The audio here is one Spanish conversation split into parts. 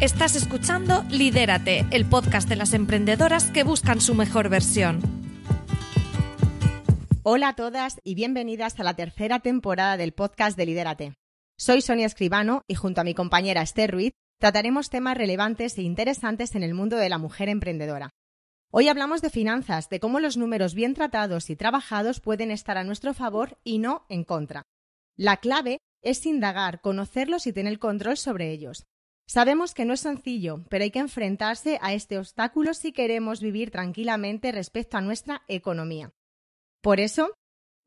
Estás escuchando Lidérate, el podcast de las emprendedoras que buscan su mejor versión. Hola a todas y bienvenidas a la tercera temporada del podcast de Lidérate. Soy Sonia Escribano y junto a mi compañera Esther Ruiz trataremos temas relevantes e interesantes en el mundo de la mujer emprendedora. Hoy hablamos de finanzas, de cómo los números bien tratados y trabajados pueden estar a nuestro favor y no en contra. La clave es indagar, conocerlos y tener control sobre ellos. Sabemos que no es sencillo, pero hay que enfrentarse a este obstáculo si queremos vivir tranquilamente respecto a nuestra economía. Por eso,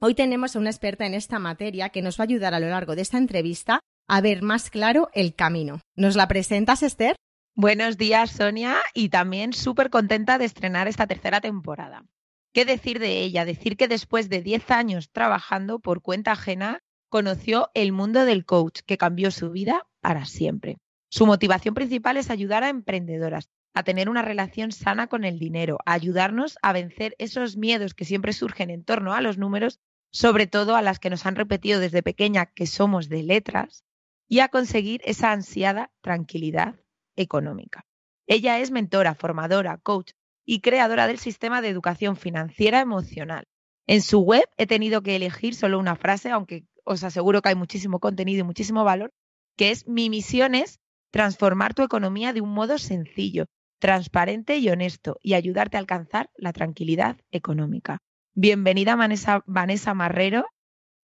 hoy tenemos a una experta en esta materia que nos va a ayudar a lo largo de esta entrevista a ver más claro el camino. ¿Nos la presentas, Esther? Buenos días, Sonia, y también súper contenta de estrenar esta tercera temporada. ¿Qué decir de ella? Decir que después de 10 años trabajando por cuenta ajena, conoció el mundo del coach, que cambió su vida para siempre. Su motivación principal es ayudar a emprendedoras a tener una relación sana con el dinero, a ayudarnos a vencer esos miedos que siempre surgen en torno a los números, sobre todo a las que nos han repetido desde pequeña que somos de letras, y a conseguir esa ansiada tranquilidad económica. Ella es mentora, formadora, coach y creadora del sistema de educación financiera emocional. En su web he tenido que elegir solo una frase, aunque os aseguro que hay muchísimo contenido y muchísimo valor, que es mi misión es transformar tu economía de un modo sencillo, transparente y honesto y ayudarte a alcanzar la tranquilidad económica. Bienvenida Vanessa, Marrero.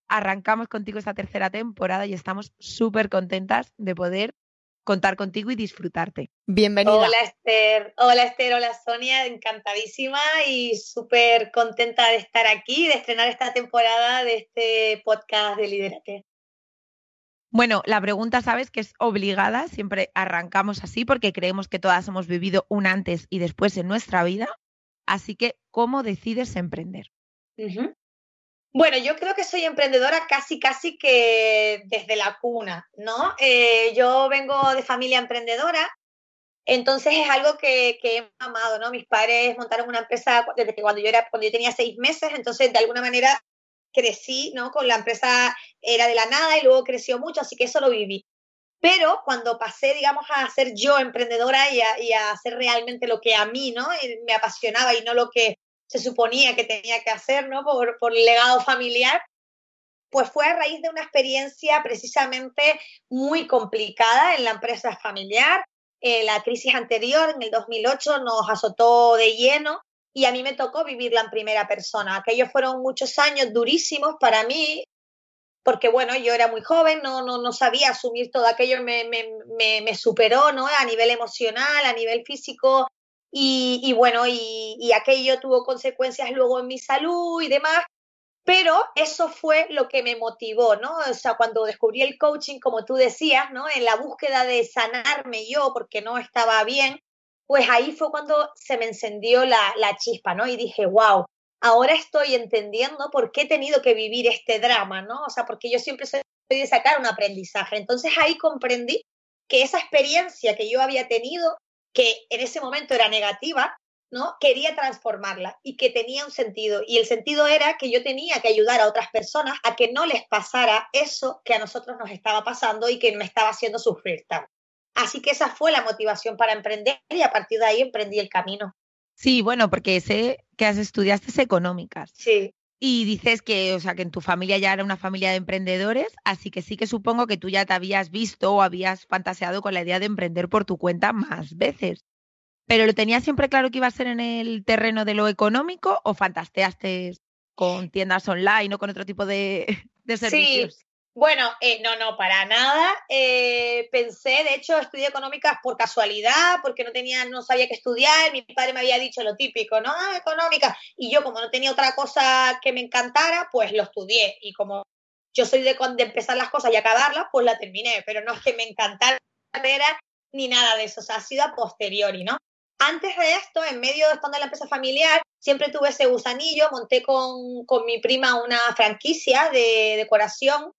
Arrancamos contigo esta tercera temporada y estamos súper contentas de poder contar contigo y disfrutarte. Bienvenida. Hola Esther, hola Esther, hola Sonia, encantadísima y súper contenta de estar aquí, de estrenar esta temporada de este podcast de Liderate. Bueno, la pregunta, sabes, que es obligada, siempre arrancamos así porque creemos que todas hemos vivido un antes y después en nuestra vida. Así que, ¿cómo decides emprender? Bueno, yo creo que soy emprendedora casi, casi que desde la cuna, ¿no? Eh, yo vengo de familia emprendedora, entonces es algo que, que, he amado, ¿no? Mis padres montaron una empresa desde que cuando yo era, cuando yo tenía seis meses, entonces de alguna manera crecí, ¿no? Con la empresa era de la nada y luego creció mucho, así que eso lo viví. Pero cuando pasé, digamos, a ser yo emprendedora y a, y a hacer realmente lo que a mí, ¿no? Me apasionaba y no lo que se suponía que tenía que hacer, ¿no? Por, por el legado familiar, pues fue a raíz de una experiencia precisamente muy complicada en la empresa familiar. Eh, la crisis anterior, en el 2008, nos azotó de lleno y a mí me tocó vivirla en primera persona. Aquellos fueron muchos años durísimos para mí, porque bueno, yo era muy joven, no, no, no sabía asumir todo aquello, me, me, me, superó, ¿no? A nivel emocional, a nivel físico, y, y bueno, y, y, aquello tuvo consecuencias luego en mi salud y demás, pero eso fue lo que me motivó, ¿no? O sea, cuando descubrí el coaching, como tú decías, ¿no? En la búsqueda de sanarme yo porque no estaba bien, pues ahí fue cuando se me encendió la, la chispa, ¿no? Y dije, wow, ahora estoy entendiendo por qué he tenido que vivir este drama, ¿no? O sea, porque yo siempre soy de sacar un aprendizaje. Entonces ahí comprendí que esa experiencia que yo había tenido, que en ese momento era negativa, ¿no? Quería transformarla y que tenía un sentido. Y el sentido era que yo tenía que ayudar a otras personas a que no les pasara eso que a nosotros nos estaba pasando y que me estaba haciendo sufrir tanto. Así que esa fue la motivación para emprender y a partir de ahí emprendí el camino. Sí, bueno, porque sé que has estudiaste económicas. Sí. Y dices que, o sea, que en tu familia ya era una familia de emprendedores, así que sí que supongo que tú ya te habías visto o habías fantaseado con la idea de emprender por tu cuenta más veces. ¿Pero lo tenías siempre claro que iba a ser en el terreno de lo económico o fantaseaste con tiendas online o con otro tipo de, de servicios? Sí, bueno, eh, no, no, para nada. Eh, pensé, de hecho, estudié económicas por casualidad, porque no tenía, no sabía qué estudiar. Mi padre me había dicho lo típico, ¿no? Ah, económica. Y yo, como no tenía otra cosa que me encantara, pues lo estudié. Y como yo soy de, de empezar las cosas y acabarlas, pues la terminé. Pero no es que me encantara la carrera ni nada de eso. Ha sido a posteriori, ¿no? Antes de esto, en medio de estando en la empresa familiar, siempre tuve ese gusanillo. Monté con, con mi prima una franquicia de decoración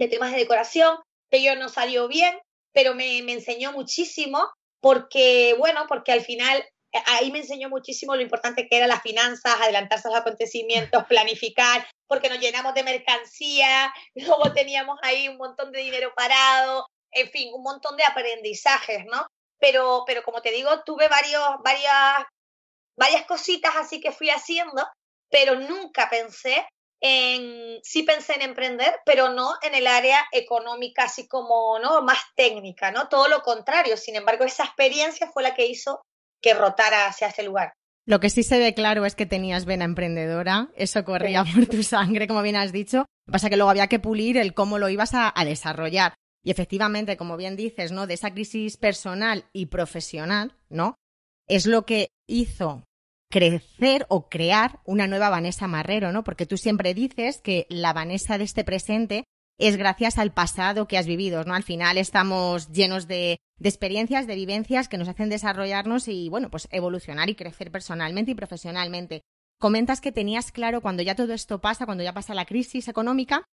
de temas de decoración, yo no salió bien, pero me, me enseñó muchísimo porque, bueno, porque al final eh, ahí me enseñó muchísimo lo importante que eran las finanzas, adelantarse a los acontecimientos, planificar, porque nos llenamos de mercancía, luego teníamos ahí un montón de dinero parado, en fin, un montón de aprendizajes, ¿no? pero, pero como te digo, tuve varios, varias, varias cositas así que fui haciendo, pero nunca pensé en, sí pensé en emprender, pero no en el área económica, así como, ¿no? Más técnica, ¿no? Todo lo contrario. Sin embargo, esa experiencia fue la que hizo que rotara hacia ese lugar. Lo que sí se ve claro es que tenías vena emprendedora, eso corría por tu sangre, como bien has dicho. Lo que pasa que luego había que pulir el cómo lo ibas a, a desarrollar. Y efectivamente, como bien dices, ¿no? De esa crisis personal y profesional, ¿no? Es lo que hizo crecer o crear una nueva Vanessa Marrero, ¿no? Porque tú siempre dices que la Vanessa de este presente es gracias al pasado que has vivido, ¿no? Al final estamos llenos de, de, experiencias, de vivencias que nos hacen desarrollarnos y, bueno, pues evolucionar y crecer personalmente y profesionalmente. Comentas que tenías claro cuando ya todo esto pasa, cuando ya pasa la crisis económica,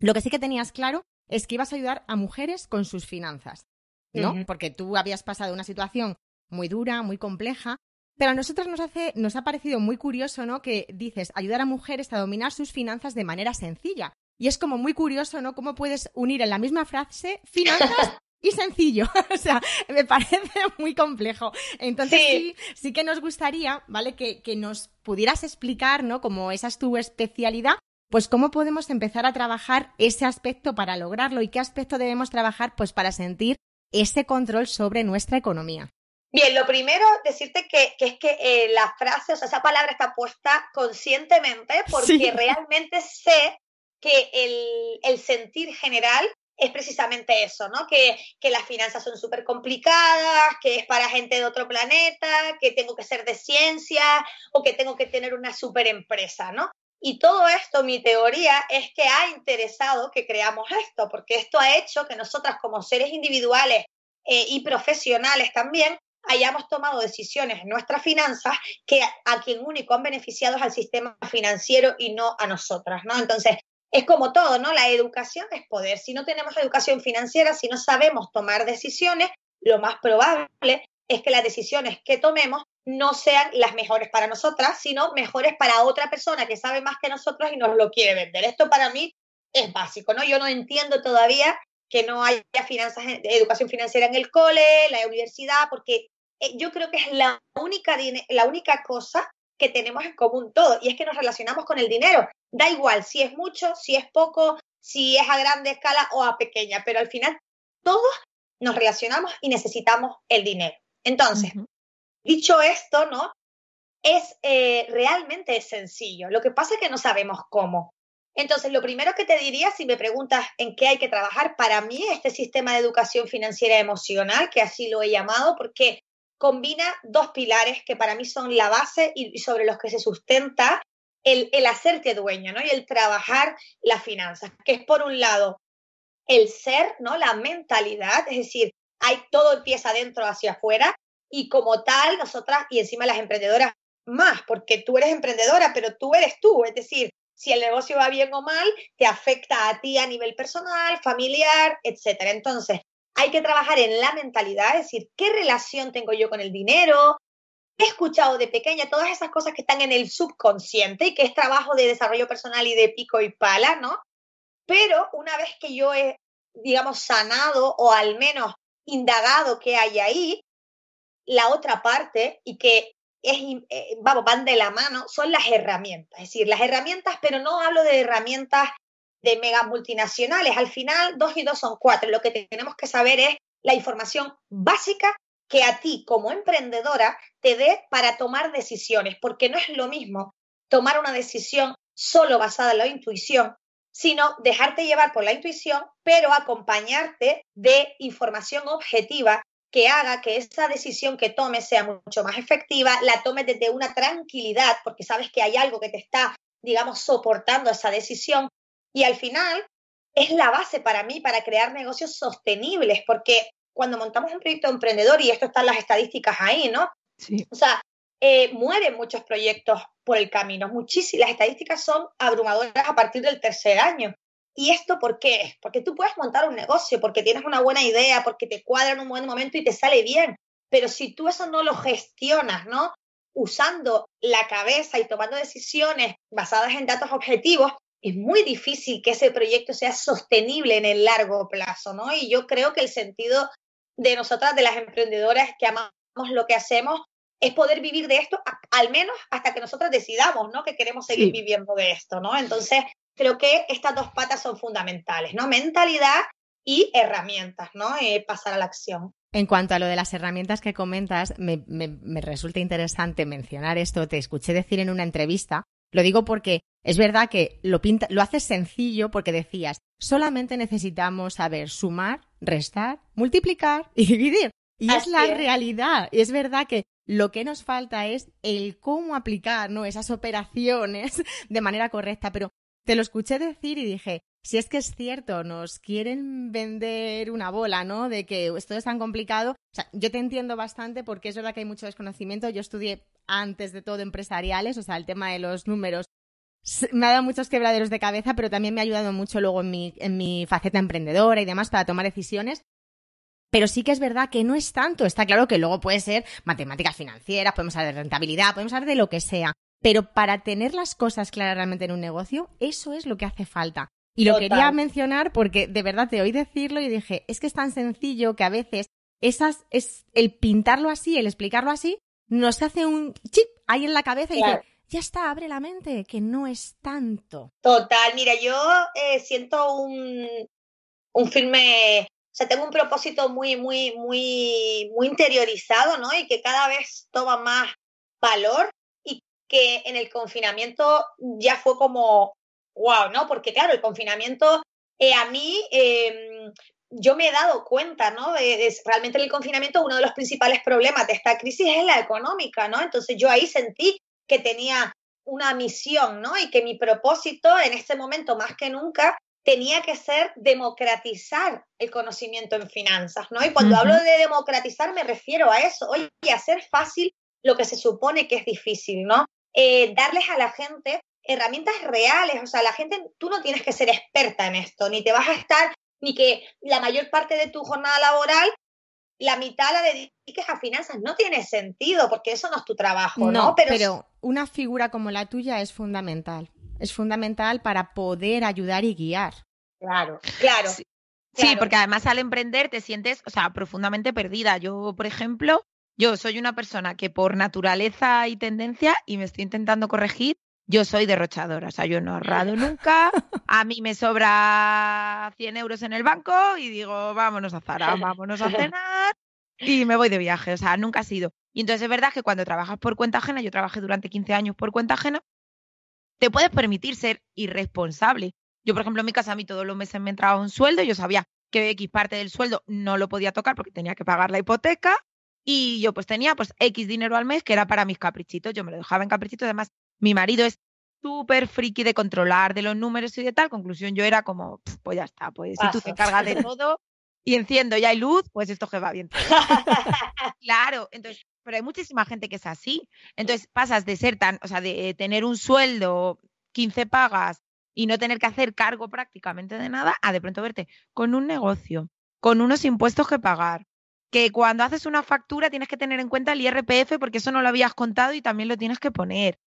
lo que sí que tenías claro es que ibas a ayudar a mujeres con sus finanzas, ¿no? Uh -huh. Porque tú habías pasado una situación muy dura, muy compleja, pero a nosotros nos, hace, nos ha parecido muy curioso, ¿no? Que dices ayudar a mujeres a dominar sus finanzas de manera sencilla. Y es como muy curioso, ¿no? Cómo puedes unir en la misma frase finanzas y sencillo. o sea, me parece muy complejo. Entonces sí, sí, sí que nos gustaría, ¿vale? Que, que, nos pudieras explicar, ¿no? Como esa es tu especialidad, pues cómo podemos empezar a trabajar ese aspecto para lograrlo y qué aspecto debemos trabajar, pues para sentir ese control sobre nuestra economía. Bien, lo primero, decirte que, que es que eh, la frase, o sea, esa palabra está puesta conscientemente porque sí. realmente sé que el, el, sentir general es precisamente eso, ¿no? Que, que las finanzas son súper complicadas, que es para gente de otro planeta, que tengo que ser de ciencia o que tengo que tener una súper empresa, ¿no? Y todo esto, mi teoría, es que ha interesado que creamos esto, porque esto ha hecho que nosotras como seres individuales eh, y profesionales también hayamos tomado decisiones en nuestras finanzas que a quien único han beneficiado es al sistema financiero y no a nosotras, ¿no? Entonces, es como todo, ¿no? La educación es poder. Si no tenemos educación financiera, si no sabemos tomar decisiones, lo más probable es que las decisiones que tomemos no sean las mejores para nosotras, sino mejores para otra persona que sabe más que nosotros y nos lo quiere vender. Esto para mí es básico, ¿no? Yo no entiendo todavía que no haya finanzas, educación financiera en el cole, la universidad, porque yo creo que es la única, la única cosa que tenemos en común todo, y es que nos relacionamos con el dinero. Da igual si es mucho, si es poco, si es a grande escala o a pequeña, pero al final todos nos relacionamos y necesitamos el dinero. Entonces, uh -huh. dicho esto, ¿no? Es eh, realmente sencillo. Lo que pasa es que no sabemos cómo. Entonces, lo primero que te diría, si me preguntas en qué hay que trabajar, para mí este sistema de educación financiera emocional, que así lo he llamado, porque combina dos pilares que para mí son la base y sobre los que se sustenta el, hacerte dueño, ¿no? Y el trabajar las finanzas, que es por un lado el ser, ¿no? La mentalidad, es decir, hay todo empieza dentro hacia afuera y como tal, nosotras y encima las emprendedoras más, porque tú eres emprendedora, pero tú eres tú, es decir, si el negocio va bien o mal, te afecta a ti a nivel personal, familiar, etcétera. Entonces, hay que trabajar en la mentalidad, es decir, qué relación tengo yo con el dinero, he escuchado de pequeña todas esas cosas que están en el subconsciente y que es trabajo de desarrollo personal y de pico y pala, ¿no? Pero una vez que yo he, digamos, sanado o al menos indagado qué hay ahí, la otra parte y que es, eh, vamos, van de la mano, son las herramientas. Es decir, las herramientas, pero no hablo de herramientas de mega multinacionales. Al final, dos y dos son cuatro. Lo que tenemos que saber es la información básica que a ti como emprendedora te dé para tomar decisiones, porque no es lo mismo tomar una decisión solo basada en la intuición, sino dejarte llevar por la intuición, pero acompañarte de información objetiva que haga que esa decisión que tomes sea mucho más efectiva, la tomes desde una tranquilidad, porque sabes que hay algo que te está, digamos, soportando esa decisión. Y al final es la base para mí para crear negocios sostenibles, porque cuando montamos un proyecto emprendedor, y esto están las estadísticas ahí, ¿no? Sí. O sea, eh, mueren muchos proyectos por el camino, muchísimas. Las estadísticas son abrumadoras a partir del tercer año. ¿Y esto por qué? Porque tú puedes montar un negocio, porque tienes una buena idea, porque te cuadra en un buen momento y te sale bien. Pero si tú eso no lo gestionas, ¿no? Usando la cabeza y tomando decisiones basadas en datos objetivos, es muy difícil que ese proyecto sea sostenible en el largo plazo, ¿no? Y yo creo que el sentido de nosotras, de las emprendedoras que amamos lo que hacemos, es poder vivir de esto, al menos hasta que nosotros decidamos, ¿no? Que queremos seguir viviendo de esto, ¿no? Entonces, creo que estas dos patas son fundamentales, ¿no? Mentalidad y herramientas, ¿no? Eh, pasar a la acción. En cuanto a lo de las herramientas que comentas, me, resulta interesante mencionar esto. Te escuché decir en una entrevista. Lo digo porque es verdad que lo, pinta, lo haces sencillo porque decías, solamente necesitamos saber sumar, restar, multiplicar y dividir. Y es la realidad. Y es verdad que lo que nos falta es el cómo aplicar ¿no? esas operaciones de manera correcta. Pero te lo escuché decir y dije, si es que es cierto, nos quieren vender una bola, ¿no? De que esto es tan complicado. O sea, yo te entiendo bastante porque es verdad que hay mucho desconocimiento. Yo estudié antes de todo empresariales, o sea, el tema de los números me ha dado muchos quebraderos de cabeza, pero también me ha ayudado mucho luego en mi, en mi faceta emprendedora y demás para tomar decisiones. Pero sí que es verdad que no es tanto. Está claro que luego puede ser matemáticas financieras, podemos hablar de rentabilidad, podemos hablar de lo que sea. Pero para tener las cosas claras realmente en un negocio, eso es lo que hace falta. Y lo quería mencionar porque de verdad te oí decirlo y dije, es que es tan sencillo que a veces esas, es el pintarlo así, el explicarlo así, nos hace un chip ahí en la cabeza y dice, ya está, abre la mente, que no es tanto. Total, mira, yo eh, siento un, un firme, o sea, tengo un propósito muy, muy, muy, muy interiorizado, ¿no? Y que cada vez toma más valor y que en el confinamiento ya fue como wow, ¿no? Porque claro, el confinamiento eh, a mí, em, yo me he dado cuenta, ¿no? De, realmente en el confinamiento uno de los principales problemas de esta crisis es la económica, ¿no? Entonces yo ahí sentí que tenía una misión, ¿no? Y que mi propósito en este momento más que nunca tenía que ser democratizar el conocimiento en finanzas, ¿no? Y cuando hablo de democratizar me refiero a eso, oye, hacer fácil lo que se supone que es difícil, ¿no? Eh, darles a la gente herramientas reales, o sea, la gente, tú no tienes que ser experta en esto, ni te vas a estar, ni que la mayor parte de tu jornada laboral, la mitad la dediques a finanzas, no tiene sentido, porque eso no es tu trabajo, ¿no? Pero, una figura como la tuya es fundamental, es fundamental para poder ayudar y guiar. Claro, claro. Sí. Sí, porque además al emprender te sientes, o sea, profundamente perdida. Yo, por ejemplo, yo soy una persona que por naturaleza y tendencia, y me estoy intentando corregir, yo soy derrochadora, o sea, yo no he ahorrado nunca, a mí me sobra 100 euros en el banco y digo, vámonos a Zara, vámonos a cenar y me voy de viaje, o sea, nunca ha sido. Y entonces es verdad que cuando trabajas por cuenta ajena, yo trabajé durante 15 años por cuenta ajena, te puedes permitir ser irresponsable. Yo, por ejemplo, en mi casa a mí todos los meses me entraba un sueldo y yo sabía que X parte del sueldo no lo podía tocar porque tenía que pagar la hipoteca y yo pues tenía pues X dinero al mes que era para mis caprichitos, yo me lo dejaba en caprichitos, además mi marido es súper friki de controlar de los números y de tal. Conclusión, yo era como, pues ya está, pues si tú te encargas de todo y enciendo y hay luz, pues esto que va bien. claro, entonces, pero hay muchísima gente que es así. Entonces pasas de ser tan, o sea, de tener un sueldo, 15 pagas y no tener que hacer cargo prácticamente de nada, a de pronto verte con un negocio, con unos impuestos que pagar, que cuando haces una factura tienes que tener en cuenta el IRPF porque eso no lo habías contado y también lo tienes que poner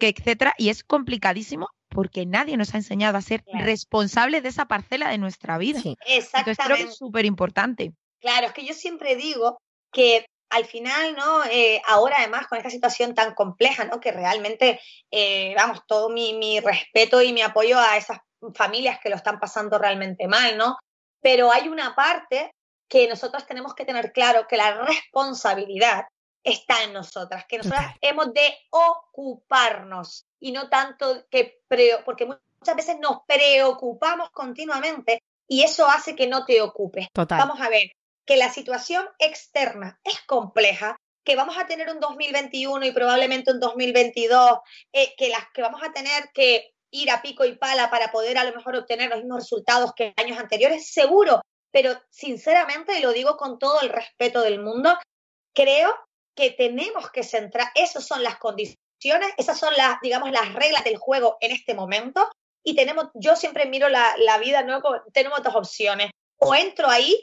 que etcétera, y es complicadísimo porque nadie nos ha enseñado a ser responsables de esa parcela de nuestra vida. Exactamente. Entonces creo que es súper importante. Claro, es que yo siempre digo que al final, ¿no? Eh, ahora además con esta situación tan compleja, ¿no? Que realmente, eh, vamos, todo mi, mi respeto y mi apoyo a esas familias que lo están pasando realmente mal, ¿no? Pero hay una parte que nosotros tenemos que tener claro que la responsabilidad está en nosotras, que nosotras hemos de ocuparnos y no tanto que, porque muchas veces nos preocupamos continuamente y eso hace que no te ocupes. Vamos a ver, que la situación externa es compleja, que vamos a tener un 2021 y probablemente un 2022, eh, que, las, que vamos a tener que ir a pico y pala para poder a lo mejor obtener los mismos resultados que años anteriores, seguro, pero sinceramente, y lo digo con todo el respeto del mundo, creo que tenemos que centrar, esas son las condiciones, esas son las, digamos, las reglas del juego en este momento. Y tenemos, yo siempre miro la, la vida, ¿no? tenemos dos opciones. O entro ahí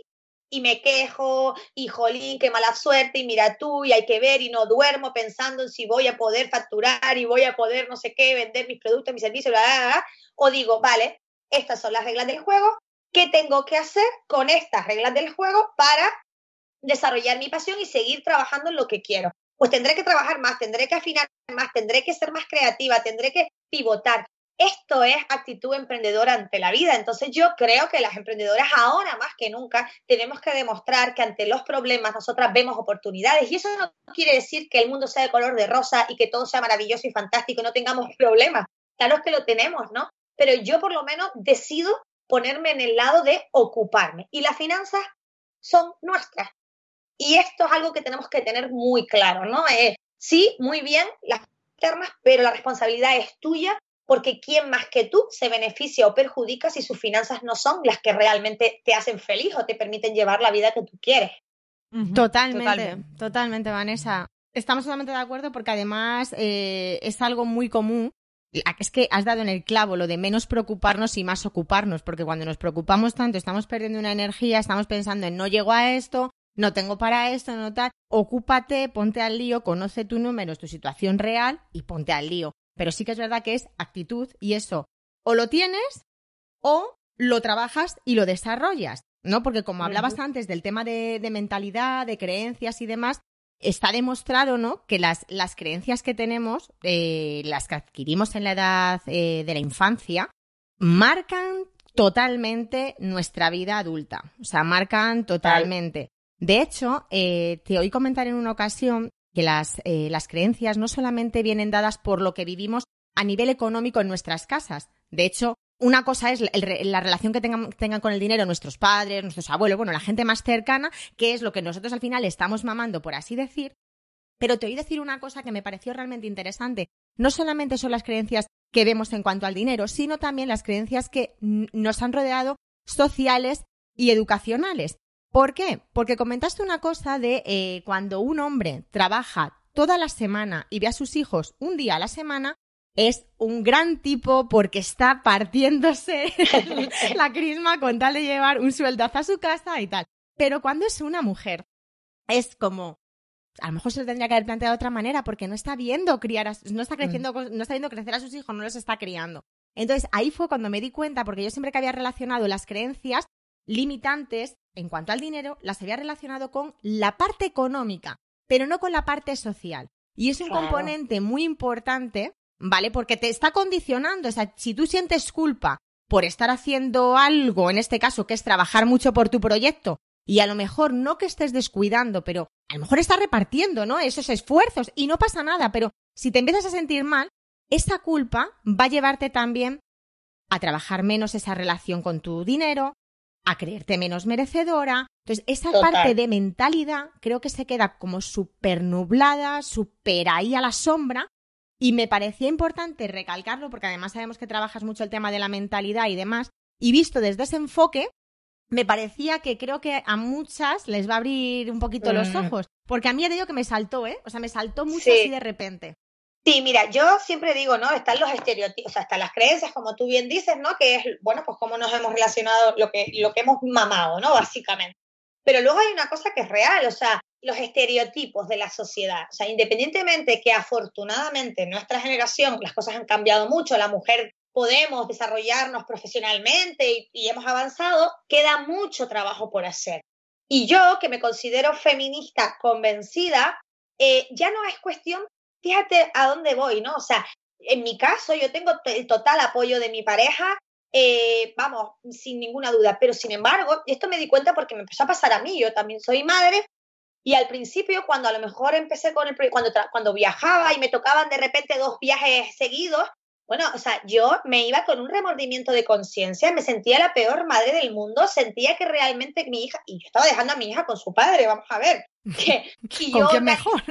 y me quejo, y jolín, qué mala suerte, y mira tú, y hay que ver, y no duermo pensando en si voy a poder facturar y voy a poder no sé qué, vender mis productos, mis servicios, bla, bla, bla. o digo, vale, estas son las reglas del juego, ¿qué tengo que hacer con estas reglas del juego para desarrollar mi pasión y seguir trabajando en lo que quiero. Pues tendré que trabajar más, tendré que afinar más, tendré que ser más creativa, tendré que pivotar. Esto es actitud emprendedora ante la vida. Entonces yo creo que las emprendedoras ahora más que nunca tenemos que demostrar que ante los problemas nosotras vemos oportunidades. Y eso no quiere decir que el mundo sea de color de rosa y que todo sea maravilloso y fantástico y no tengamos problemas. Claro que lo tenemos, ¿no? Pero yo por lo menos decido ponerme en el lado de ocuparme. Y las finanzas son nuestras. Y esto es algo que tenemos que tener muy claro, ¿no? Eh, sí, muy bien, las termas, pero la responsabilidad es tuya porque ¿quién más que tú se beneficia o perjudica si sus finanzas no son las que realmente te hacen feliz o te permiten llevar la vida que tú quieres? totalmente, totalmente, Vanessa. Estamos totalmente de acuerdo porque además eh, es algo muy común es que has dado en el clavo lo de menos preocuparnos y más ocuparnos, porque cuando nos preocupamos tanto estamos perdiendo una energía, estamos pensando en no llego a esto, no tengo para esto, no tal. Ocúpate, ponte al lío, conoce tu número, tu situación real y ponte al lío. Pero sí que es verdad que es actitud y eso o lo tienes o lo trabajas y lo desarrollas, ¿no? Porque como hablabas antes del tema de, mentalidad, de creencias y demás, está demostrado, ¿no? Que las, las creencias que tenemos, eh, las que adquirimos en la edad eh, de la infancia, marcan totalmente nuestra vida adulta. O sea, marcan totalmente. De hecho, eh, te oí comentar en una ocasión que las, eh, las creencias no solamente vienen dadas por lo que vivimos a nivel económico en nuestras casas. De hecho, una cosa es la relación que tengan, tengan, con el dinero nuestros padres, nuestros abuelos, bueno, la gente más cercana, que es lo que nosotros al final estamos mamando, por así decir. Pero te oí decir una cosa que me pareció realmente interesante. No solamente son las creencias que vemos en cuanto al dinero, sino también las creencias que nos han rodeado sociales y educacionales. ¿Por qué? Porque comentaste una cosa de eh, cuando un hombre trabaja toda la semana y ve a sus hijos un día a la semana, es un gran tipo porque está partiéndose la crisma con tal de llevar un sueldazo a su casa y tal. Pero cuando es una mujer, es como, a lo mejor se lo tendría que haber planteado de otra manera porque no está viendo criar, no está creciendo, mm. no está viendo crecer a sus hijos, no los está criando. Entonces ahí fue cuando me di cuenta, porque yo siempre que había relacionado las creencias limitantes en cuanto al dinero, las había relacionado con la parte económica, pero no con la parte social. Y es un componente muy importante, ¿vale? Porque te está condicionando. O sea, si tú sientes culpa por estar haciendo algo, en este caso, que es trabajar mucho por tu proyecto, y a lo mejor no que estés descuidando, pero a lo mejor estás repartiendo, ¿no? Esos esfuerzos y no pasa nada, pero si te empiezas a sentir mal, esa culpa va a llevarte también a trabajar menos esa relación con tu dinero, a creerte menos merecedora. Entonces, esa parte de mentalidad creo que se queda como súper nublada, súper ahí a la sombra. Y me parecía importante recalcarlo porque además sabemos que trabajas mucho el tema de la mentalidad y demás. Y visto desde ese enfoque, me parecía que creo que a muchas les va a abrir un poquito los mm. ojos. Porque a mí ya te digo que me saltó, ¿eh? O sea, me saltó mucho así de repente. Sí, mira, yo siempre digo, ¿no? Están los estereotipos, o sea, están las creencias, como tú bien dices, ¿no? Que es, bueno, pues cómo nos hemos relacionado, lo que, lo que hemos mamado, ¿no? Básicamente. Pero luego hay una cosa que es real, o sea, los estereotipos de la sociedad. O sea, independientemente que afortunadamente en nuestra generación las cosas han cambiado mucho, la mujer podemos desarrollarnos profesionalmente y, hemos avanzado, queda mucho trabajo por hacer. Y yo, que me considero feminista convencida, eh, ya no es cuestión fíjate a dónde voy, ¿no? O sea, en mi caso yo tengo el total apoyo de mi pareja, eh, vamos, sin ninguna duda, pero sin embargo, esto me di cuenta porque me empezó a pasar a mí, yo también soy madre. Y al principio, cuando a lo mejor empecé con el cuando, cuando viajaba y me tocaban de repente dos viajes seguidos, bueno, o sea, yo me iba con un remordimiento de conciencia, me sentía la peor madre del mundo, sentía que realmente mi hija, y yo estaba dejando a mi hija con su padre, vamos a ver, que, ¿Con qué mejor?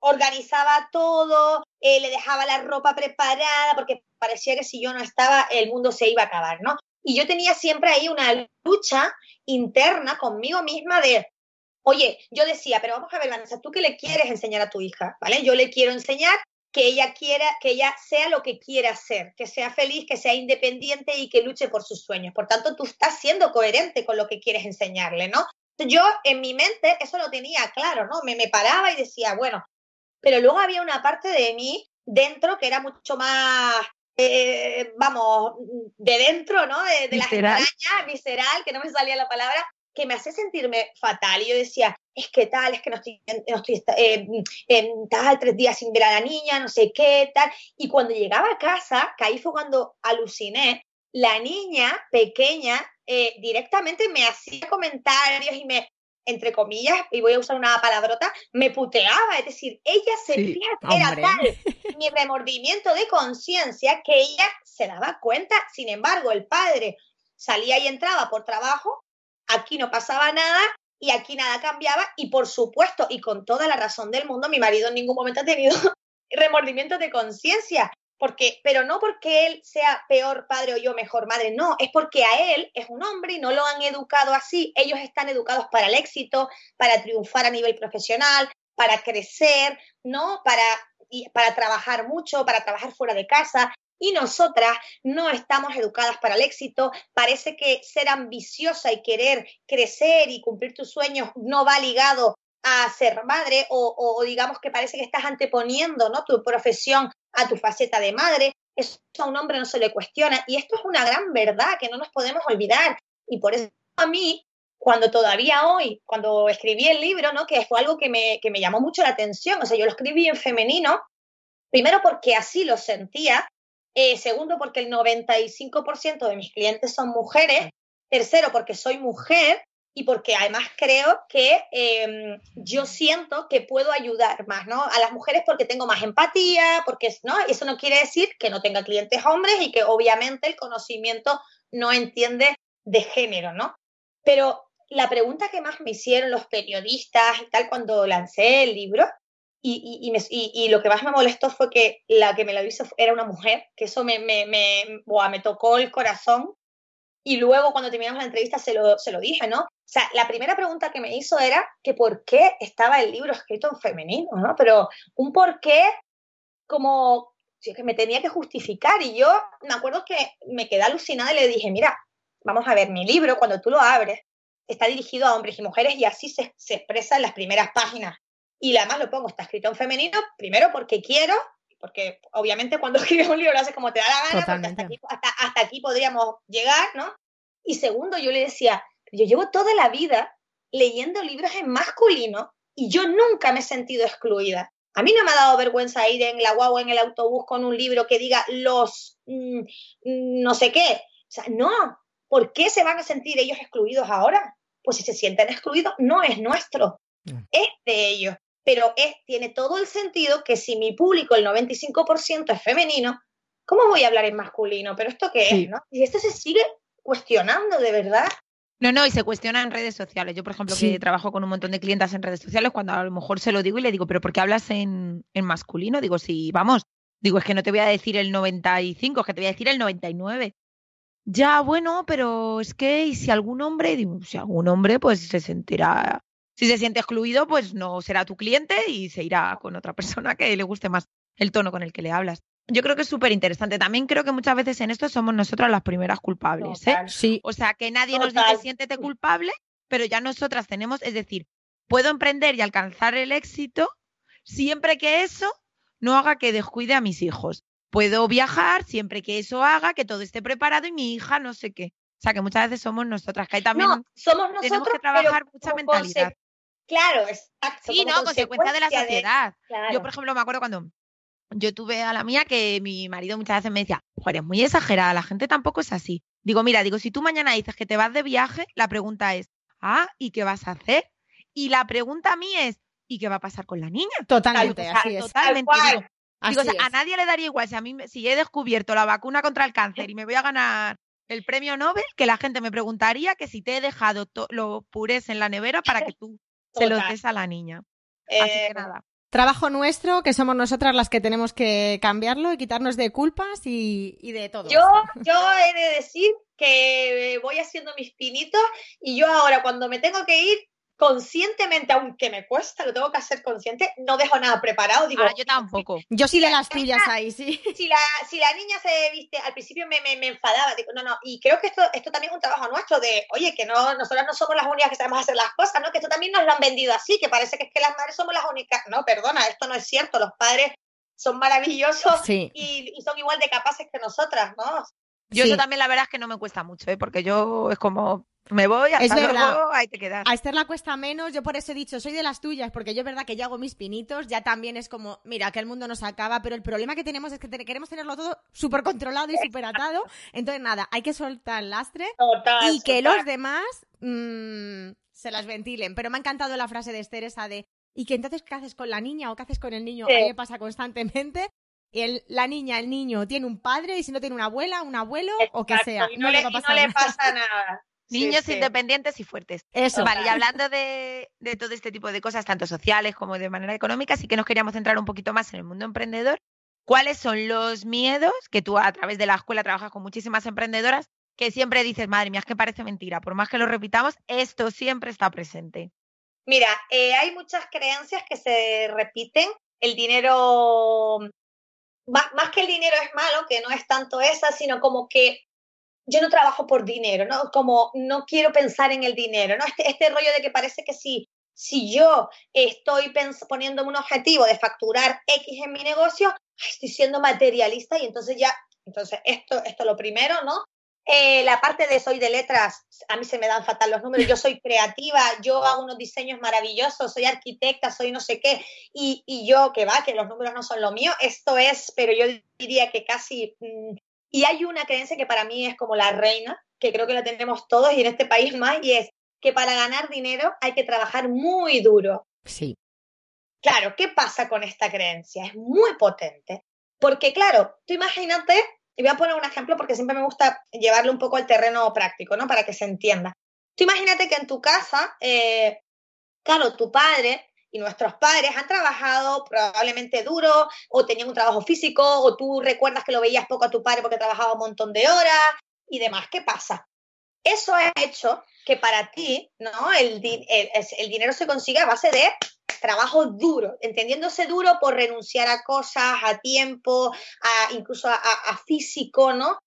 Organizaba todo, eh, le dejaba la ropa preparada, porque parecía que si yo no estaba, el mundo se iba a acabar, ¿no? Y yo tenía siempre ahí una lucha interna conmigo misma de, oye, yo decía, pero vamos a ver, Vanessa, ¿tú qué le quieres enseñar a tu hija? ¿Vale? Yo le quiero enseñar que ella quiera, que ella sea lo que quiera ser, que sea feliz, que sea independiente y que luche por sus sueños. Por tanto, tú estás siendo coherente con lo que quieres enseñarle, ¿no? Yo en mi mente eso lo tenía claro, ¿no? Me, me paraba y decía, bueno, pero luego había una parte de mí dentro que era mucho más, eh, vamos, de dentro, ¿no? De, de las entrañas, visceral, que no me salía la palabra, que me hacía sentirme fatal. Y yo decía, es que tal, es que no estoy, no estoy eh, en tal, tres días sin ver a la niña, no sé qué, tal. Y cuando llegaba a casa, que ahí fue cuando aluciné, la niña pequeña eh, directamente me hacía comentarios y me, entre comillas, y voy a usar una palabrota, me puteaba. Es decir, ella sentía que era tal mi remordimiento de conciencia que ella se daba cuenta. Sin embargo, el padre salía y entraba por trabajo, aquí no pasaba nada y aquí nada cambiaba y por supuesto y con toda la razón del mundo mi marido en ningún momento ha tenido remordimiento de conciencia porque pero no porque él sea peor padre o yo mejor madre no es porque a él es un hombre y no lo han educado así ellos están educados para el éxito para triunfar a nivel profesional para crecer no para para trabajar mucho para trabajar fuera de casa y nosotras no estamos educadas para el éxito. Parece que ser ambiciosa y querer crecer y cumplir tus sueños no va ligado a ser madre o, digamos que parece que estás anteponiendo ¿no? tu profesión a tu faceta de madre. Eso a un hombre no se le cuestiona y esto es una gran verdad que no nos podemos olvidar. Y por eso a mí, cuando todavía hoy, cuando escribí el libro, ¿no? que fue algo que me, que me llamó mucho la atención, o sea, yo lo escribí en femenino, primero porque así lo sentía eh, segundo, porque el 95% de mis clientes son mujeres. Tercero, porque soy mujer y porque además creo que em, yo siento que puedo ayudar más, ¿no? A las mujeres porque tengo más empatía, porque, ¿no? Eso no quiere decir que no tenga clientes hombres y que obviamente el conocimiento no entiende de género, ¿no? Pero la pregunta que más me hicieron los periodistas y tal cuando lancé el libro y, y, lo que más me molestó fue que la que me lo hizo era una mujer, que eso me, me, me, me tocó el corazón. Y luego cuando terminamos la entrevista se lo, se lo dije, ¿no? O sea, la primera pregunta que me hizo era que por qué estaba el libro escrito en femenino, ¿no? Pero un por qué como que me tenía que justificar. Y yo me acuerdo que me quedé alucinada y le dije, mira, vamos a ver, mi libro, cuando tú lo abres, está dirigido a hombres y mujeres y así se, se expresa en las primeras páginas y además lo pongo, está escrito en femenino, primero porque quiero, porque obviamente cuando escribes un libro lo haces como te da la gana, porque hasta aquí, podríamos llegar, ¿no? Y segundo, yo le decía, yo llevo toda la vida leyendo libros en masculino y yo nunca me he sentido excluida. A mí no me ha dado vergüenza ir en la guagua, en el autobús con un libro que diga los mm, mm, no sé qué. O sea, no. ¿Por qué se van a sentir ellos excluidos ahora? Pues si se sienten excluidos, no es nuestro, es de ellos pero es, tiene todo el sentido que si mi público, el 95% es femenino, ¿cómo voy a hablar en masculino? Pero esto qué es, ¿no? Y esto se sigue cuestionando de verdad. No, no, y se cuestiona en redes sociales. Yo, por ejemplo, que trabajo con un montón de clientas en redes sociales, cuando a lo mejor se lo digo y le digo, ¿pero por qué hablas en, en masculino? Digo, sí, vamos, digo, es que no te voy a decir el 95, es que te voy a decir el 99. Ya, bueno, pero es que, ¿y si algún hombre? Digo, si algún hombre, pues se sentirá si se siente excluido, pues no será tu cliente y se irá con otra persona que le guste más el tono con el que le hablas. Yo creo que es súper interesante. También creo que muchas veces en esto somos nosotras las primeras culpables. ¿eh? Sí. O sea, que nadie nos dice siéntete culpable, pero ya nosotras tenemos, es decir, puedo emprender y alcanzar el éxito siempre que eso no haga que descuide a mis hijos. Puedo viajar siempre que eso haga que todo esté preparado y mi hija no sé qué. O sea, que muchas veces somos nosotras, que hay también somos nosotros, tenemos que trabajar mucha mentalidad. Claro, exacto. Sí, no, consecuencia de la sociedad. Yo, por ejemplo, me acuerdo cuando yo tuve a la mía que mi marido muchas veces me decía, joder, es muy exagerada, la gente tampoco es así. Digo, mira, digo, si tú mañana dices que te vas de viaje, la pregunta es, ah, ¿y qué vas a hacer? Y la pregunta a mí es, ¿y qué va a pasar con la niña? Totalmente, así es. Totalmente. Digo, a nadie le daría igual si a mí si he descubierto la vacuna contra el cáncer y me voy a ganar el premio Nobel, que la gente me preguntaría que si te he dejado los purés en la nevera para que tú se lo des a la niña. Así que eh, nada. Trabajo nuestro, que somos nosotras las que tenemos que cambiarlo y quitarnos de culpas y, y de todo. Yo, yo he de decir que voy haciendo mis pinitos y yo ahora cuando me tengo que ir conscientemente, aunque me cuesta, lo tengo que hacer consciente, no dejo nada preparado. Digo, ah, yo tampoco. Yo sí de las tuyas ahí, sí. Si la, si la niña se viste, al principio me, me, enfadaba, digo, no, no, y creo que esto, esto también es un trabajo nuestro de, oye, que no, nosotras no somos las únicas que sabemos hacer las cosas, ¿no? Que esto también nos lo han vendido así, que parece que es que las madres somos las únicas. No, perdona, esto no es cierto, los padres son maravillosos y, y, son igual de capaces que nosotras, ¿no? Yo eso también la verdad es que no me cuesta mucho, ¿eh? porque yo es como, Me voy, hasta Es verdad. luego, ahí te quedas. A Esther la cuesta menos, yo por eso he dicho, soy de las tuyas, porque yo es verdad que yo hago mis pinitos, ya también es como, mira, que el mundo nos acaba, pero el problema que tenemos es que te- queremos tenerlo todo súper controlado y súper atado. Entonces, nada, hay que soltar el lastre Total, y que total. los demás mm, se las ventilen. Pero me ha encantado la frase de Esther esa de, ¿y que entonces qué haces con la niña o qué haces con el niño? Sí. A mí me pasa constantemente. El, la niña, el niño tiene un padre y si no tiene una abuela, un abuelo o que sea, y no, le, va a y no pasar le nada. pasa nada. Sí, Niños sí. independientes y fuertes. Eso. Vale, y hablando de, de todo este tipo de cosas, tanto sociales como de manera económica, sí que nos queríamos centrar un poquito más en el mundo emprendedor. ¿Cuáles son los miedos que tú a través de la escuela trabajas con muchísimas emprendedoras que siempre dices, madre mía, es que parece mentira? Por más que lo repitamos, esto siempre está presente. Mira, eh, hay muchas creencias que se repiten. El dinero, más, más que el dinero es malo, que no es tanto esa, sino como que yo no trabajo por dinero, ¿no? Como no quiero pensar en el dinero, ¿no? Este, este rollo de que parece que si, si yo estoy poniéndome un objetivo de facturar X en mi negocio, estoy siendo materialista y entonces ya, entonces esto, esto lo primero, ¿no? Eh, la parte de soy de letras, a mí se me dan fatal los números, yo soy creativa, yo hago unos diseños maravillosos, soy arquitecta, soy no sé qué, y, y yo que va, que los números no son lo mío, esto es, pero yo diría que casi... y hay una creencia que para mí es como la reina, que creo que la tenemos todos y en este país más, y es que para ganar dinero hay que trabajar muy duro. Sí. Claro, ¿qué pasa con esta creencia? Es muy potente. Porque, claro, tú imagínate, y voy a poner un ejemplo porque siempre me gusta llevarlo un poco al terreno práctico, ¿no? Para que se entienda. Tú imagínate que en tu casa, eh, claro, tu padre y nuestros padres han trabajado probablemente duro, o tenían un trabajo físico, o tú recuerdas que lo veías poco a tu padre porque trabajaba un montón de horas y demás. ¿Qué pasa? Eso ha hecho que para ti, ¿no? El, el, el dinero se consiga a base de trabajo duro, entendiéndose duro por renunciar a cosas, a tiempo, a incluso a físico, ¿no?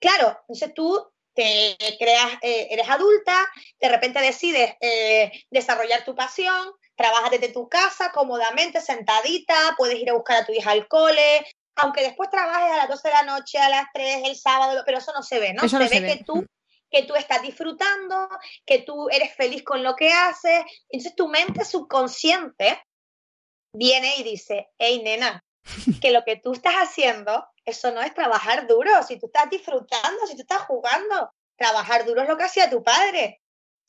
Claro, entonces tú te creas, eh, eres adulta, de repente decides eh, desarrollar tu pasión, trabajas desde tu casa cómodamente, sentadita, puedes ir a buscar a tu hija al cole, aunque después trabajes a las 12 de la noche, a las 3 el sábado, pero eso no se ve, ¿no? Eso no se se ve ve. que tú que tú estás disfrutando, que tú eres feliz con lo que haces. Entonces tu mente subconsciente viene y dice, hey nena, que lo que tú estás haciendo, eso no es trabajar duro, si tú estás disfrutando, si tú estás jugando, trabajar duro es lo que hacía tu padre.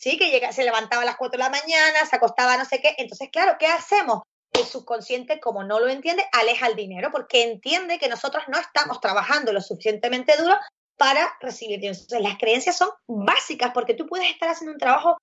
Sí, que llega, se levantaba a las 4 de la mañana, se acostaba no sé qué. Entonces, claro, ¿qué hacemos? El subconsciente, como no lo entiende, aleja el dinero porque entiende que nosotros no estamos trabajando lo suficientemente duro para recibir dinero. Entonces, las creencias son básicas porque tú puedes estar haciendo un trabajo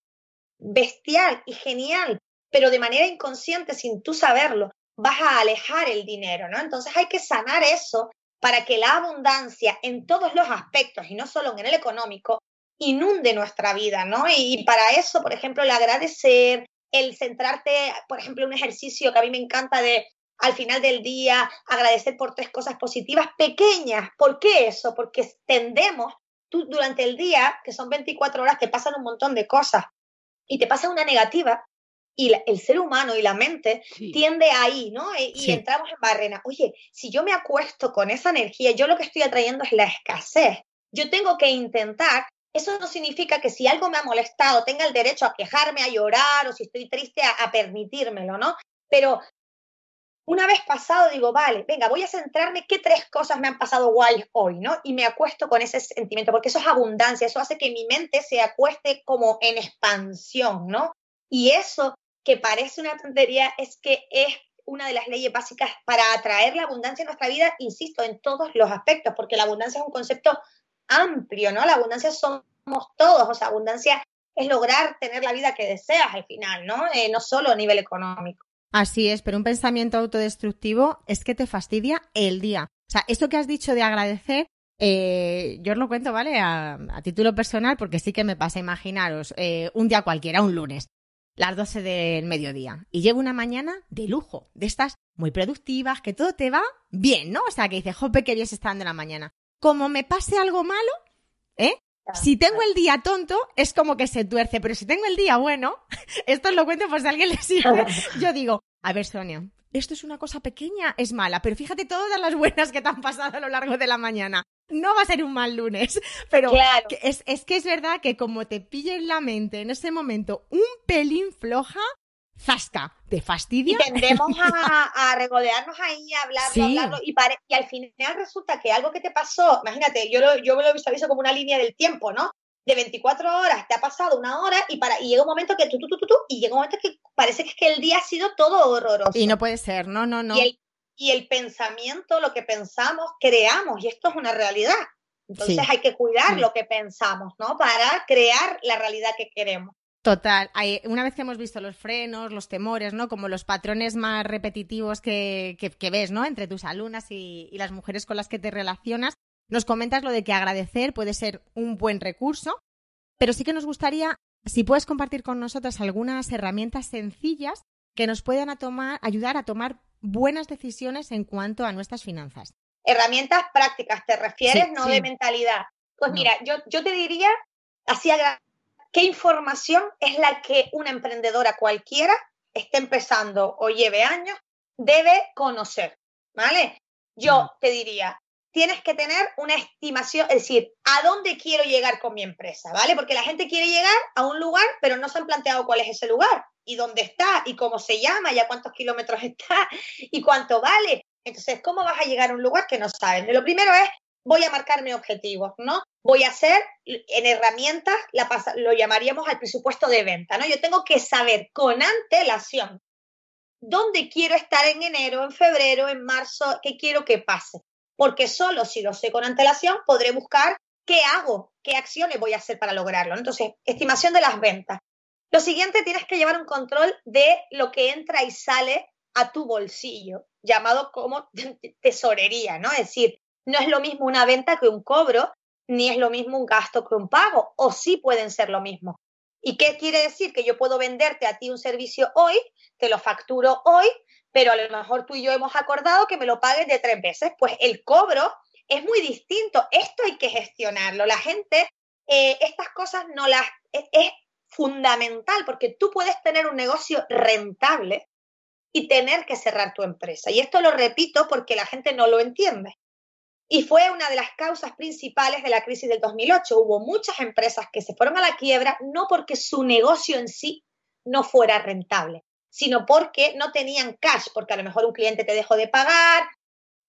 bestial y genial, pero de manera inconsciente, sin tú saberlo, vas a alejar el dinero, ¿no? Entonces hay que sanar eso para que la abundancia en todos los aspectos y no solo en el económico inunde nuestra vida, ¿no? Y, para eso, por ejemplo, el agradecer, el centrarte, por ejemplo, un ejercicio que a mí me encanta de al final del día agradecer por tres cosas positivas pequeñas. ¿Por qué eso? Porque tendemos, tú durante el día, que son 24 horas, te pasan un montón de cosas y te pasa una negativa y la, el ser humano y la mente Sí. tiende ahí, ¿no? Y, y entramos en barrena. Oye, si yo me acuesto con esa energía, yo lo que estoy atrayendo es la escasez. Yo tengo que intentar. Eso no significa que si algo me ha molestado tenga el derecho a quejarme, a llorar o si estoy triste a, a permitírmelo, ¿no? Pero una vez pasado digo, vale, venga, voy a centrarme qué tres cosas me han pasado guays hoy, ¿no? Y me acuesto con ese sentimiento, porque eso es abundancia, eso hace que mi mente se acueste como en expansión, ¿no? Y eso que parece una tontería es que es una de las leyes básicas para atraer la abundancia en nuestra vida, insisto, en todos los aspectos, porque la abundancia es un concepto amplio, ¿no? La abundancia somos todos, o sea, abundancia es lograr tener la vida que deseas al final, ¿no? Eh, no solo a nivel económico. Así es, pero un pensamiento autodestructivo es que te fastidia el día. O sea, esto que has dicho de agradecer, eh, yo os lo cuento, ¿vale? A, título personal, porque sí que me pasa, imaginaros, eh, un día cualquiera, un lunes, las 12 del mediodía, y llevo una mañana de lujo, de estas muy productivas, que todo te va bien, ¿no? O sea, que dices, jope, que bien está dando la mañana. Como me pase algo malo, ¿eh? Si tengo el día tonto, es como que se tuerce, pero si tengo el día bueno, esto os lo cuento por si a alguien le sirve. Yo digo, a ver, Sonia, esto es una cosa pequeña, es mala, pero fíjate todas las buenas que te han pasado a lo largo de la mañana. no va a ser un mal lunes. Pero es, es, que es verdad que como te pille en la mente en ese momento un pelín floja, zasca, te fastidia. Y tendemos a, regodearnos ahí, a hablarlo, hablarlo, y, y al final resulta que algo que te pasó, imagínate, yo, lo, yo lo visualizo como una línea del tiempo, ¿no? De 24 horas, te ha pasado una hora y, para, y llega un momento que tú, tú, tú, tú, tú, y llega un momento que parece que, es que el día ha sido todo horroroso. Y no puede ser, no, no, no. Y el, y el pensamiento, lo que pensamos, creamos, y esto es una realidad. Entonces hay que cuidar lo que pensamos, ¿no? Para crear la realidad que queremos. Total. una vez que hemos visto los frenos, los temores, ¿no? Como los patrones más repetitivos que, que, ves, ¿no? Entre tus alumnas y, las mujeres con las que te relacionas, nos comentas lo de que agradecer puede ser un buen recurso, pero sí que nos gustaría, si puedes compartir con nosotras algunas herramientas sencillas que nos puedan ayudar a tomar buenas decisiones en cuanto a nuestras finanzas. Herramientas prácticas, ¿te refieres? no de mentalidad. Pues mira, yo, yo te diría, así ¿Qué información es la que una emprendedora cualquiera esté empezando o lleve años debe conocer? ¿Vale? Yo te diría, tienes que tener una estimación, es decir, ¿a dónde quiero llegar con mi empresa? ¿Vale? Porque la gente quiere llegar a un lugar, pero no se han planteado cuál es ese lugar y dónde está y cómo se llama y a cuántos kilómetros está y cuánto vale. Entonces, ¿cómo vas a llegar a un lugar que no sabes? Lo primero es voy a marcarme objetivos, ¿no? Voy a hacer en herramientas, la lo llamaríamos al presupuesto de venta, ¿no? Yo tengo que saber con antelación dónde quiero estar en enero, en febrero, en marzo, qué quiero que pase. Porque solo si lo sé con antelación podré buscar qué hago, qué acciones voy a hacer para lograrlo. Entonces, estimación de las ventas. Lo siguiente, tienes que llevar un control de lo que entra y sale a tu bolsillo, llamado como tesorería, ¿no? Es decir, no es lo mismo una venta que un cobro, ni es lo mismo un gasto que un pago, o sí pueden ser lo mismo. ¿Y qué quiere decir? Que yo puedo venderte a ti un servicio hoy, te lo facturo hoy, pero a lo mejor tú y yo hemos acordado que me lo pagues de tres veces. Pues el cobro es muy distinto. Esto hay que gestionarlo. La gente, eh, estas cosas no las... es fundamental porque tú puedes tener un negocio rentable y tener que cerrar tu empresa. Y esto lo repito porque la gente no lo entiende. Y fue una de las causas principales de la crisis del 2008. Hubo muchas empresas que se fueron a la quiebra no porque su negocio en sí no fuera rentable, sino porque no tenían cash, porque a lo mejor un cliente te dejó de pagar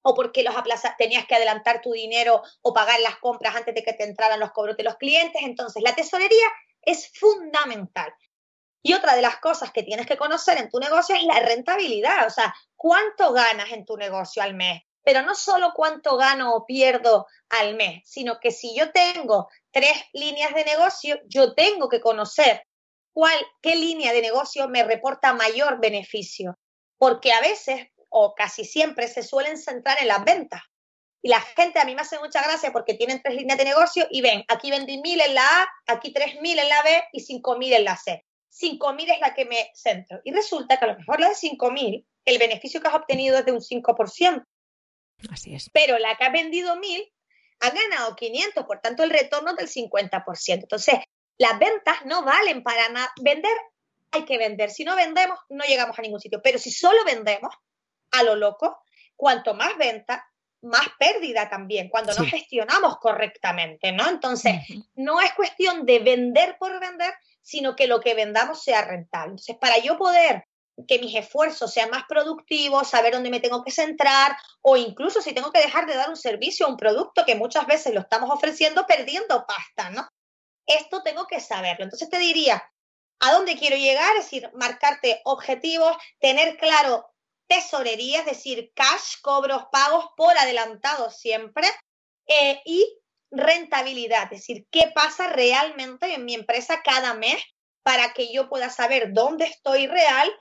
o porque los tenías que adelantar tu dinero o pagar las compras antes de que te entraran los cobros de los clientes. Entonces, la tesorería es fundamental. Y otra de las cosas que tienes que conocer en tu negocio es la rentabilidad, o sea, cuánto ganas en tu negocio al mes, pero no solo cuánto gano o pierdo al mes, sino que si yo tengo tres líneas de negocio, yo tengo que conocer cuál, qué línea de negocio me reporta mayor beneficio, porque a veces o casi siempre se suelen centrar en las ventas. Y la gente a mí me hace mucha gracia porque tienen tres líneas de negocio y ven, aquí vendí mil en la A, aquí tres mil en la B y cinco mil en la C. Cinco mil es la que me centro. Y resulta que a lo mejor la de cinco mil, el beneficio que has obtenido es de un 5%. Así es. Pero la que ha vendido mil ha ganado 500, por tanto el retorno es del 50%. Entonces, las ventas no valen para nada. Vender, hay que vender. Si no vendemos, no llegamos a ningún sitio. Pero si solo vendemos, a lo loco, cuanto más venta, más pérdida también, cuando no gestionamos correctamente, ¿no? Entonces, no es cuestión de vender por vender, sino que lo que vendamos sea rentable. Entonces, para yo poder que mis esfuerzos sean más productivos, saber dónde me tengo que centrar o incluso si tengo que dejar de dar un servicio o un producto que muchas veces lo estamos ofreciendo perdiendo pasta, ¿no? Esto tengo que saberlo. Entonces te diría, ¿a dónde quiero llegar? Es decir, marcarte objetivos, tener claro tesorería, es decir, cash, cobros, pagos por adelantado siempre eh, y rentabilidad, es decir, qué pasa realmente en mi empresa cada mes para que yo pueda saber dónde estoy real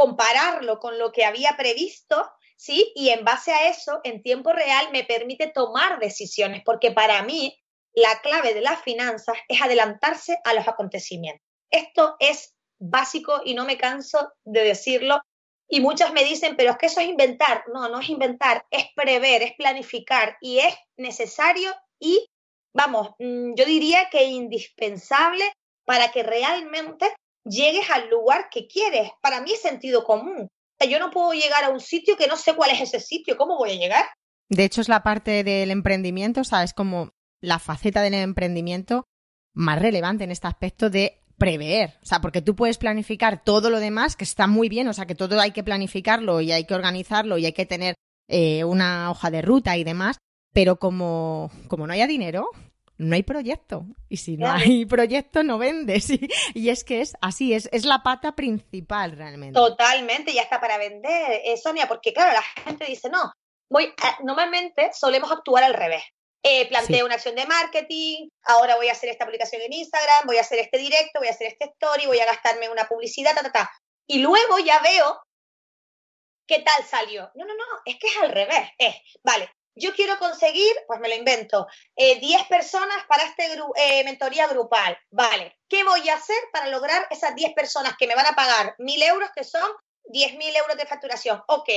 compararlo con lo que había previsto, ¿sí? Y en base a eso, en tiempo real, me permite tomar decisiones, porque para mí la clave de las finanzas es adelantarse a los acontecimientos. Esto es básico y no me canso de decirlo. Y muchas me dicen, pero es que eso es inventar. No, no es inventar, es prever, es planificar y es necesario y, vamos, mm, yo diría que indispensable para que realmente llegues al lugar que quieres. Para mí es sentido común. yo no puedo llegar a un sitio que no sé cuál es ese sitio. ¿Cómo voy a llegar? De hecho, es la parte del emprendimiento, o sea, es como la faceta del emprendimiento más relevante en este aspecto de prever. O sea, porque tú puedes planificar todo lo demás, que está muy bien, o sea, que todo hay que planificarlo y hay que organizarlo y hay que tener eh, una hoja de ruta y demás, pero como, como no haya dinero, no hay proyecto. Y si no hay proyecto, no vendes. Y, es que es así, es, es la pata principal realmente. Totalmente, ya está para vender, eh, Sonia, porque claro, la gente dice, no, voy normalmente solemos actuar al revés. Eh, planteo una acción de marketing, ahora voy a hacer esta publicación en Instagram, voy a hacer este directo, voy a hacer este story, voy a gastarme una publicidad, ta, ta, ta. Y luego ya veo qué tal salió. No, no, no, es que es al revés. Es, vale, yo quiero conseguir, pues me lo invento, 10 eh, personas para esta eh, mentoría grupal. Vale, ¿qué voy a hacer para lograr esas 10 personas que me van a pagar 1.000 euros, que son 10.000 euros de facturación? Ok,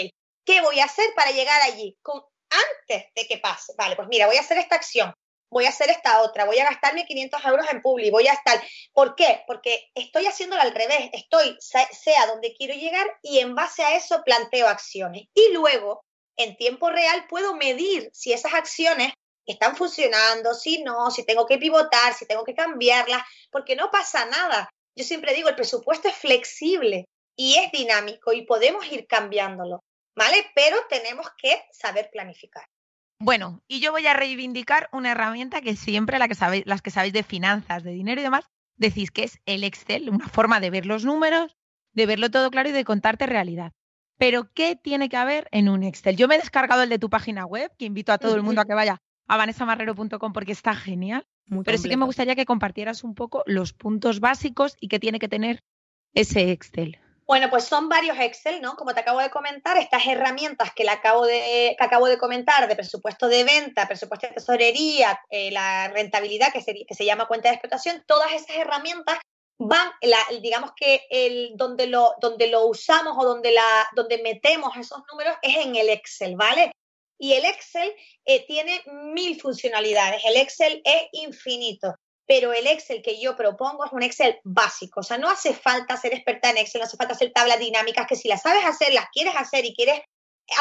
¿qué voy a hacer para llegar allí? Con, antes de que pase. Vale, pues mira, voy a hacer esta acción, voy a hacer esta otra, voy a gastarme 500 euros en Publi, voy a estar. ¿Por qué? Porque estoy haciéndolo al revés, estoy, sea donde quiero llegar y en base a eso planteo acciones. Y luego, en tiempo real, puedo medir si esas acciones están funcionando, si no, si tengo que pivotar, si tengo que cambiarlas, porque no pasa nada. Yo siempre digo, el presupuesto es flexible y es dinámico y podemos ir cambiándolo. ¿vale? Pero tenemos que saber planificar. Bueno, y yo voy a reivindicar una herramienta que siempre la que sabéis, las que sabéis de finanzas, de dinero y demás, decís que es el Excel, una forma de ver los números, de verlo todo claro y de contarte realidad. Pero, ¿qué tiene que haber en un Excel? Yo me he descargado el de tu página web, que invito a todo el mundo a que vaya a vanessamarrero.com porque está genial. pero sí que me gustaría que compartieras un poco los puntos básicos y qué tiene que tener ese Excel. Bueno, pues son varios Excel, ¿no? Como te acabo de comentar, estas herramientas que, acabo, de, acabo de comentar de presupuesto de venta, presupuesto de tesorería, eh, la rentabilidad que se, que se llama cuenta de explotación, todas esas herramientas van, digamos que el, donde, lo, donde lo usamos o donde, la, donde metemos esos números es en el Excel, ¿vale? Y el Excel eh, tiene mil funcionalidades, el Excel es infinito pero el Excel que yo propongo es un Excel básico. O sea, no hace falta ser experta en Excel, no hace falta hacer tablas dinámicas, que si las sabes hacer, las quieres hacer y quieres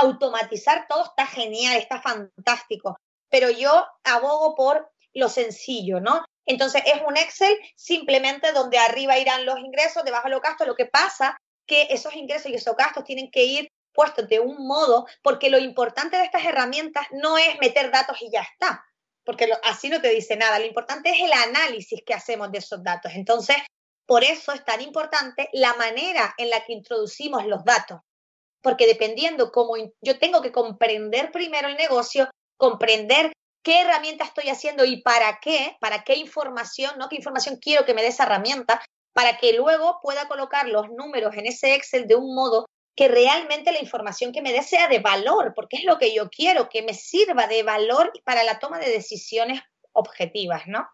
automatizar, todo está genial, está fantástico. Pero yo abogo por lo sencillo, ¿no? Entonces es un Excel simplemente donde arriba irán los ingresos, debajo los gastos. Lo que pasa que esos ingresos y esos gastos tienen que ir puestos de un modo, porque lo importante de estas herramientas no es meter datos y ya está porque así no te dice nada. Lo importante es el análisis que hacemos de esos datos. Entonces, por eso es tan importante la manera en la que introducimos los datos, porque dependiendo cómo yo tengo que comprender primero el negocio, comprender qué herramienta estoy haciendo y para qué, para qué información, ¿no? ¿Qué información quiero que me dé esa herramienta? Para que luego pueda colocar los números en ese Excel de un modo que realmente la información que me dé sea de valor, porque es lo que yo quiero, que me sirva de valor para la toma de decisiones objetivas, ¿no?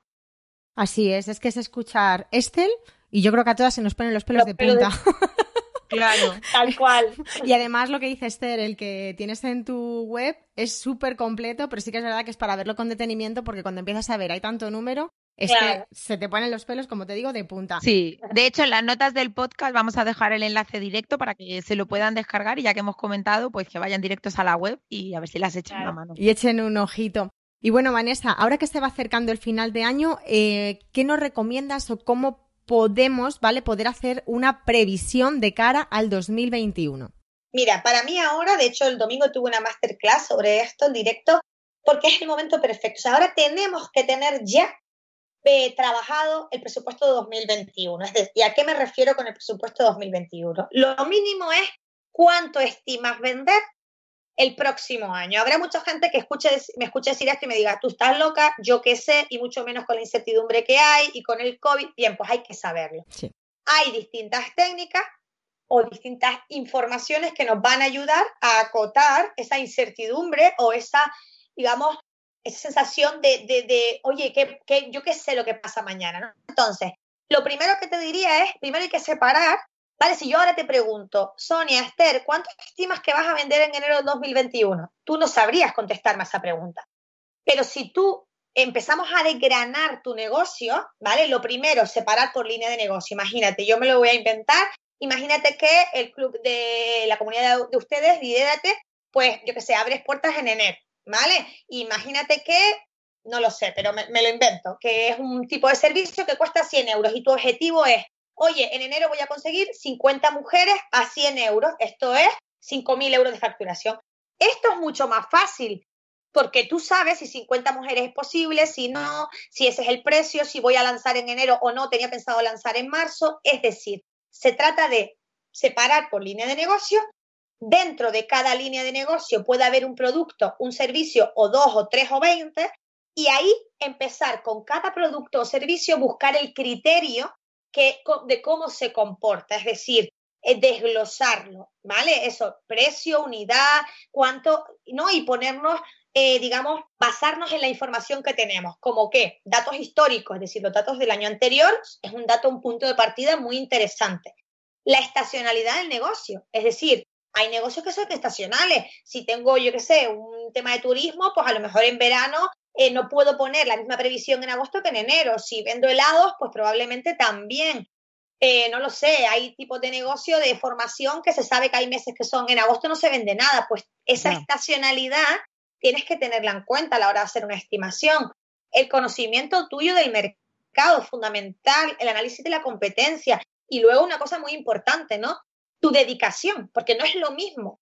Así es, es que es escuchar Estel y yo creo que a todas se nos ponen los pelos de punta. Claro, tal cual. Y además lo que dice Esther, el que tienes en tu web es súper completo, pero sí que es verdad que es para verlo con detenimiento porque cuando empiezas a ver hay tanto número es que se te ponen los pelos, como te digo, de punta. Sí, de hecho en las notas del podcast vamos a dejar el enlace directo para que se lo puedan descargar y ya que hemos comentado, pues que vayan directos a la web y a ver si las echan a mano. Y echen un ojito. Y bueno, Vanessa, ahora que se va acercando el final de año, eh, ¿qué nos recomiendas o cómo podemos, ¿vale? Poder hacer una previsión de cara al 2021. Mira, para mí ahora, de hecho, el domingo tuve una masterclass sobre esto en directo, porque es el momento perfecto. O sea, ahora tenemos que tener ya trabajado el presupuesto de 2021. Es decir, ¿y a qué me refiero con el presupuesto de 2021? Lo mínimo es cuánto estimas vender el próximo año. Habrá mucha gente que escuche, me escuche decir esto y me diga, tú estás loca, yo qué sé, y mucho menos con la incertidumbre que hay y con el COVID. Bien, pues hay que saberlo. Hay distintas técnicas o distintas informaciones que nos van a ayudar a acotar esa incertidumbre o esa, digamos, esa sensación de, de, oye, que, yo qué sé lo que pasa mañana, Entonces, lo primero que te diría es, primero hay que separar, ¿vale? Si yo ahora te pregunto, Sonia, Esther, ¿cuánto estimas que vas a vender en enero de 2021? Tú no sabrías contestarme a esa pregunta. Pero si tú empezamos a desgranar tu negocio, ¿vale? Lo primero, separar por línea de negocio. Imagínate, yo me lo voy a inventar. Imagínate que el club de la comunidad de ustedes, Lidérate, pues yo que sé, abres puertas en enero. ¿vale? Imagínate que, no lo sé, pero me, lo invento, que es un tipo de servicio que cuesta 100 euros y tu objetivo es, oye, en enero voy a conseguir 50 mujeres a 100 euros, esto es 5.000 euros de facturación. Esto es mucho más fácil porque tú sabes si 50 mujeres es posible, si no, si ese es el precio, si voy a lanzar en enero o no, tenía pensado lanzar en marzo. Es decir, se trata de separar por línea de negocio. Dentro de cada línea de negocio puede haber un producto, un servicio o dos o tres o veinte y ahí empezar con cada producto o servicio buscar el criterio que, de cómo se comporta, es decir, eh, desglosarlo, ¿vale? Eso, precio, unidad, cuánto, ¿no? Y ponernos eh, digamos, basarnos en la información que tenemos, como que datos históricos, es decir, los datos del año anterior, es un dato, un punto de partida muy interesante. La estacionalidad del negocio, es decir, hay negocios que son estacionales. Si tengo, yo qué sé, un tema de turismo, pues a lo mejor en verano eh, no puedo poner la misma previsión en agosto que en enero. Si vendo helados, pues probablemente también. Eh, no lo sé, hay tipos de negocio de formación que se sabe que hay meses que son en agosto no se vende nada, pues esa estacionalidad tienes que tenerla en cuenta a la hora de hacer una estimación. El conocimiento tuyo del mercado es fundamental, el análisis de la competencia y luego una cosa muy importante, ¿no? Tu dedicación, porque no es lo mismo.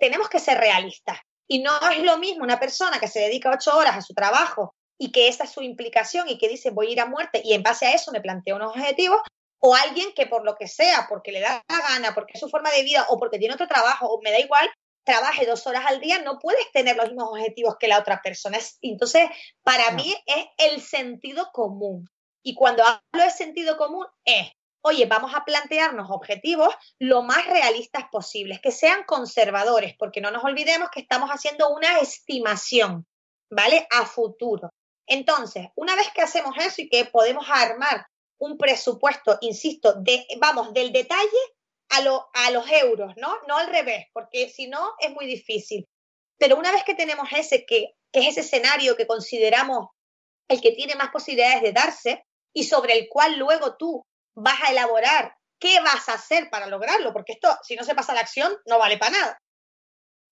tenemos que ser realistas y no es lo mismo una persona que se dedica ocho horas a su trabajo y que esa es su implicación y que dice voy a ir a muerte y en base a eso me planteo unos objetivos o alguien que por lo que sea, porque le da la gana, porque es su forma de vida o porque tiene otro trabajo o me da igual, trabaje dos horas al día, no puedes tener los mismos objetivos que la otra persona. Entonces, para mí es el sentido común. Y cuando hablo de sentido común es, oye, vamos a plantearnos objetivos lo más realistas posibles, que sean conservadores, porque no nos olvidemos que estamos haciendo una estimación, ¿vale? A futuro. Entonces, una vez que hacemos eso y que podemos armar un presupuesto, insisto, de, vamos, del detalle a, los euros, ¿no? No al revés, porque si no es muy difícil. Pero una vez que tenemos ese, que, que es ese escenario que consideramos el que tiene más posibilidades de darse y sobre el cual luego tú vas a elaborar qué vas a hacer para lograrlo, porque esto, si no se pasa la acción, no vale para nada.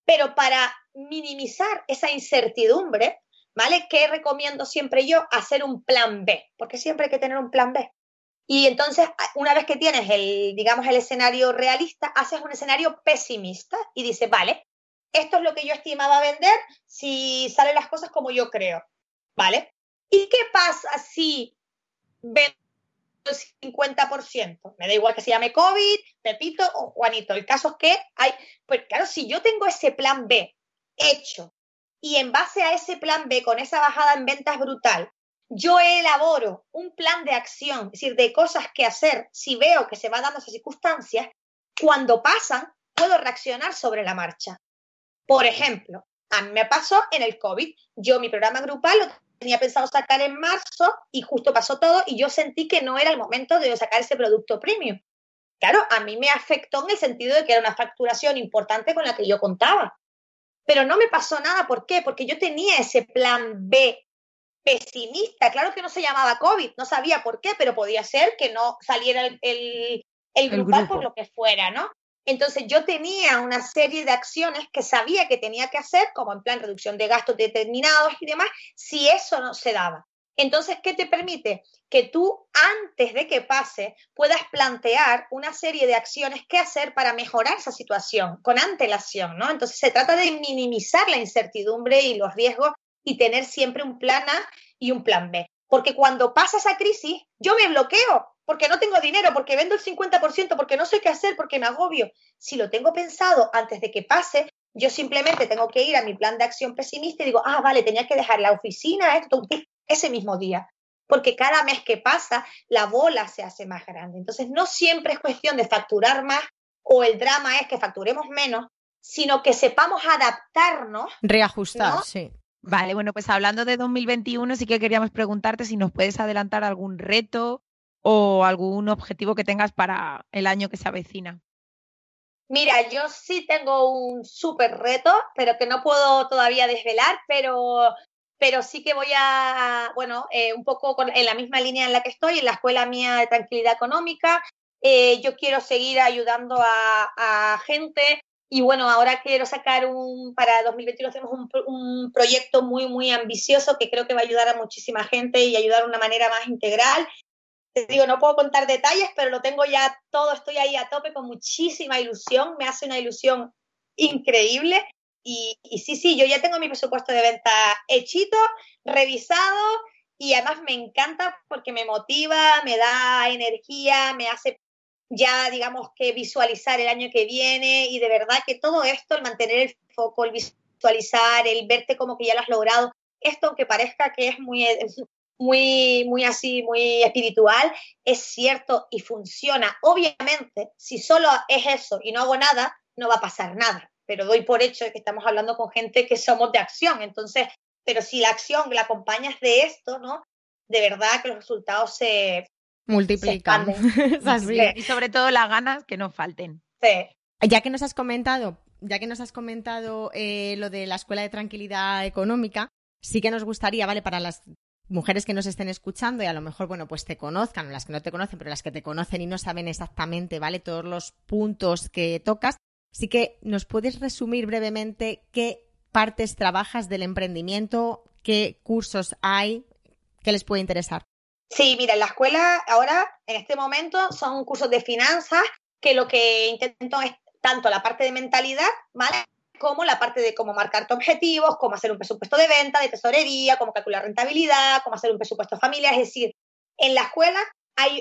Pero para minimizar esa incertidumbre, ¿vale? ¿Qué recomiendo siempre yo? Hacer un plan B, porque siempre hay que tener un plan B. Y entonces, una vez que tienes el, digamos, el escenario realista, haces un escenario pesimista y dices, vale, esto es lo que yo estimaba vender si salen las cosas como yo creo, ¿vale? ¿Y qué pasa si el 50%? Me da igual que se llame COVID, Pepito o Juanito. El caso es que hay, pues claro, si yo tengo ese plan B hecho y en base a ese plan B, con esa bajada en ventas brutal, yo elaboro un plan de acción, es decir, de cosas que hacer si veo que se va dando esas circunstancias, cuando pasan, puedo reaccionar sobre la marcha. Por ejemplo, a mí me pasó en el COVID. Yo mi programa grupal lo tenía pensado sacar en marzo y justo pasó todo y yo sentí que no era el momento de sacar ese producto premium. Claro, a mí me afectó en el sentido de que era una facturación importante con la que yo contaba. Pero no me pasó nada. ¿Por qué? Porque yo tenía ese plan B pesimista. Claro que no se llamaba COVID, no sabía por qué, pero podía ser que no saliera el, el, grupal por lo que fuera, ¿no? Entonces yo tenía una serie de acciones que sabía que tenía que hacer, como en plan reducción de gastos determinados y demás, si eso no se daba. Entonces, ¿qué te permite? Que tú, antes de que pase, puedas plantear una serie de acciones que hacer para mejorar esa situación con antelación, ¿no? Entonces, se trata de minimizar la incertidumbre y los riesgos y tener siempre un plan A y un plan B. Porque cuando pasa esa crisis, yo me bloqueo, porque no tengo dinero, porque vendo el 50%, porque no sé qué hacer, porque me agobio. Si lo tengo pensado antes de que pase, yo simplemente tengo que ir a mi plan de acción pesimista y digo, ah, vale, tenía que dejar la oficina esto, ese mismo día. Porque cada mes que pasa, la bola se hace más grande. Entonces, no siempre es cuestión de facturar más o el drama es que facturemos menos, sino que sepamos adaptarnos. Reajustar, sí. Vale, bueno, pues hablando de 2021, sí que queríamos preguntarte si nos puedes adelantar algún reto o algún objetivo que tengas para el año que se avecina. Mira, yo sí tengo un súper reto, pero que no puedo todavía desvelar, pero, pero sí que voy a, bueno, eh, un poco en la misma línea en la que estoy, en la escuela mía de tranquilidad económica. Eh, yo quiero seguir ayudando a, a gente Y bueno, ahora quiero sacar un, para 2021 tenemos un, un, proyecto muy, muy ambicioso que creo que va a ayudar a muchísima gente y ayudar de una manera más integral. Te digo, no puedo contar detalles, pero lo tengo ya todo, estoy ahí a tope con muchísima ilusión, me hace una ilusión increíble. Y, y sí, sí, yo ya tengo mi presupuesto de venta hechito, revisado y además me encanta porque me motiva, me da energía, me hace ya, digamos, que visualizar el año que viene y de verdad que todo esto, el mantener el foco, el visualizar, el verte como que ya lo has logrado, esto aunque parezca que es muy, muy, muy así, muy espiritual, es cierto y funciona. Obviamente, si solo es eso y no hago nada, no va a pasar nada, pero doy por hecho de que estamos hablando con gente que somos de acción, entonces, pero si la acción la acompañas de esto, ¿no? De verdad que los resultados se, multiplican. Y sobre todo las ganas que no falten. Ya que nos has comentado, ya que nos has comentado eh, lo de la escuela de tranquilidad económica, sí que nos gustaría, ¿vale? Para las mujeres que nos estén escuchando y a lo mejor, bueno, pues te conozcan, o las que no te conocen, pero las que te conocen y no saben exactamente, ¿vale? Todos los puntos que tocas. Sí que nos puedes resumir brevemente qué partes trabajas del emprendimiento, qué cursos hay, qué les puede interesar. Sí, mira, en la escuela ahora, en este momento, son cursos de finanzas que lo que intento es tanto la parte de mentalidad, ¿vale? Como la parte de cómo marcar tus objetivos, cómo hacer un presupuesto de venta, de tesorería, cómo calcular rentabilidad, cómo hacer un presupuesto familiar. Es decir, en la escuela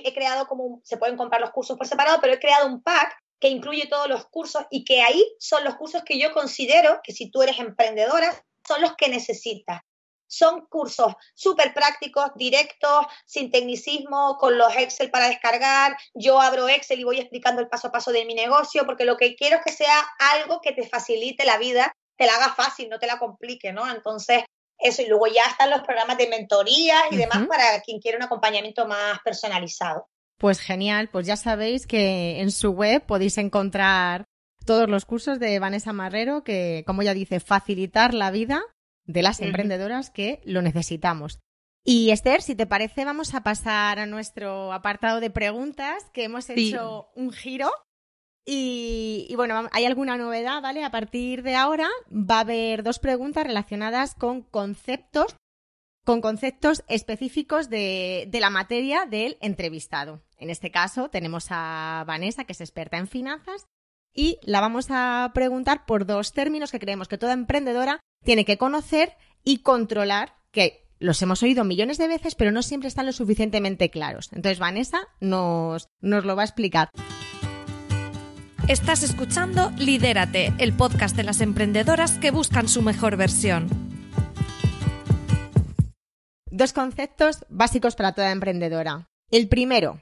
he creado como, se pueden comprar los cursos por separado, pero he creado un pack que incluye todos los cursos y que ahí son los cursos que yo considero que si tú eres emprendedora, son los que necesitas. Son cursos súper prácticos, directos, sin tecnicismo, con los Excel para descargar. Yo abro Excel y voy explicando el paso a paso de mi negocio, porque lo que quiero es que sea algo que te facilite la vida, te la haga fácil, no te la complique, ¿no? Entonces, eso. Y luego ya están los programas de mentoría y demás para quien quiera un acompañamiento más personalizado. Pues genial, pues ya sabéis que en su web podéis encontrar todos los cursos de Vanessa Marrero que, como ya dice, facilitar la vida de las emprendedoras que lo necesitamos. Y Esther, si te parece, vamos a pasar a nuestro apartado de preguntas, que hemos hecho un giro. Y, bueno, hay alguna novedad, ¿vale? A partir de ahora va a haber dos preguntas relacionadas con conceptos, con conceptos específicos de, de la materia del entrevistado. En este caso tenemos a Vanessa, que es experta en finanzas, y la vamos a preguntar por dos términos que creemos que toda emprendedora tiene que conocer y controlar, que los hemos oído millones de veces, pero no siempre están lo suficientemente claros. Entonces, Vanessa nos, nos lo va a explicar. Estás escuchando Lidérate, el podcast de las emprendedoras que buscan su mejor versión. Dos conceptos básicos para toda emprendedora. El primero,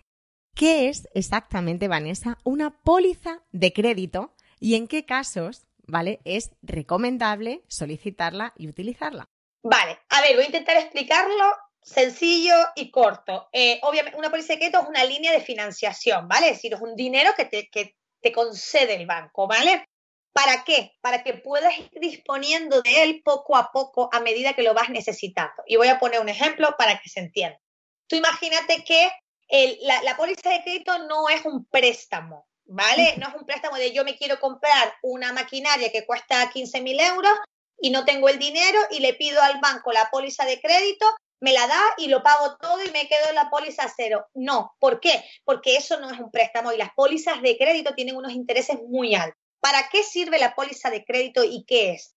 ¿qué es exactamente, Vanessa, una póliza de crédito y en qué casos ¿vale? Es recomendable solicitarla y utilizarla. Vale, a ver, voy a intentar explicarlo sencillo y corto. Eh, obviamente, una póliza de crédito es una línea de financiación, ¿vale? Es decir, es un dinero que te, que te concede el banco, ¿vale? ¿Para qué? Para que puedas ir disponiendo de él poco a poco a medida que lo vas necesitando. Y voy a poner un ejemplo para que se entienda. Tú imagínate que la, la póliza de crédito no es un préstamo, ¿vale? No es un préstamo de yo me quiero comprar una maquinaria que cuesta 15 mil euros y no tengo el dinero y le pido al banco la póliza de crédito, me la da y lo pago todo y me quedo en la póliza cero. No, ¿por qué? Porque eso no es un préstamo y las pólizas de crédito tienen unos intereses muy altos. ¿Para qué sirve la póliza de crédito y qué es?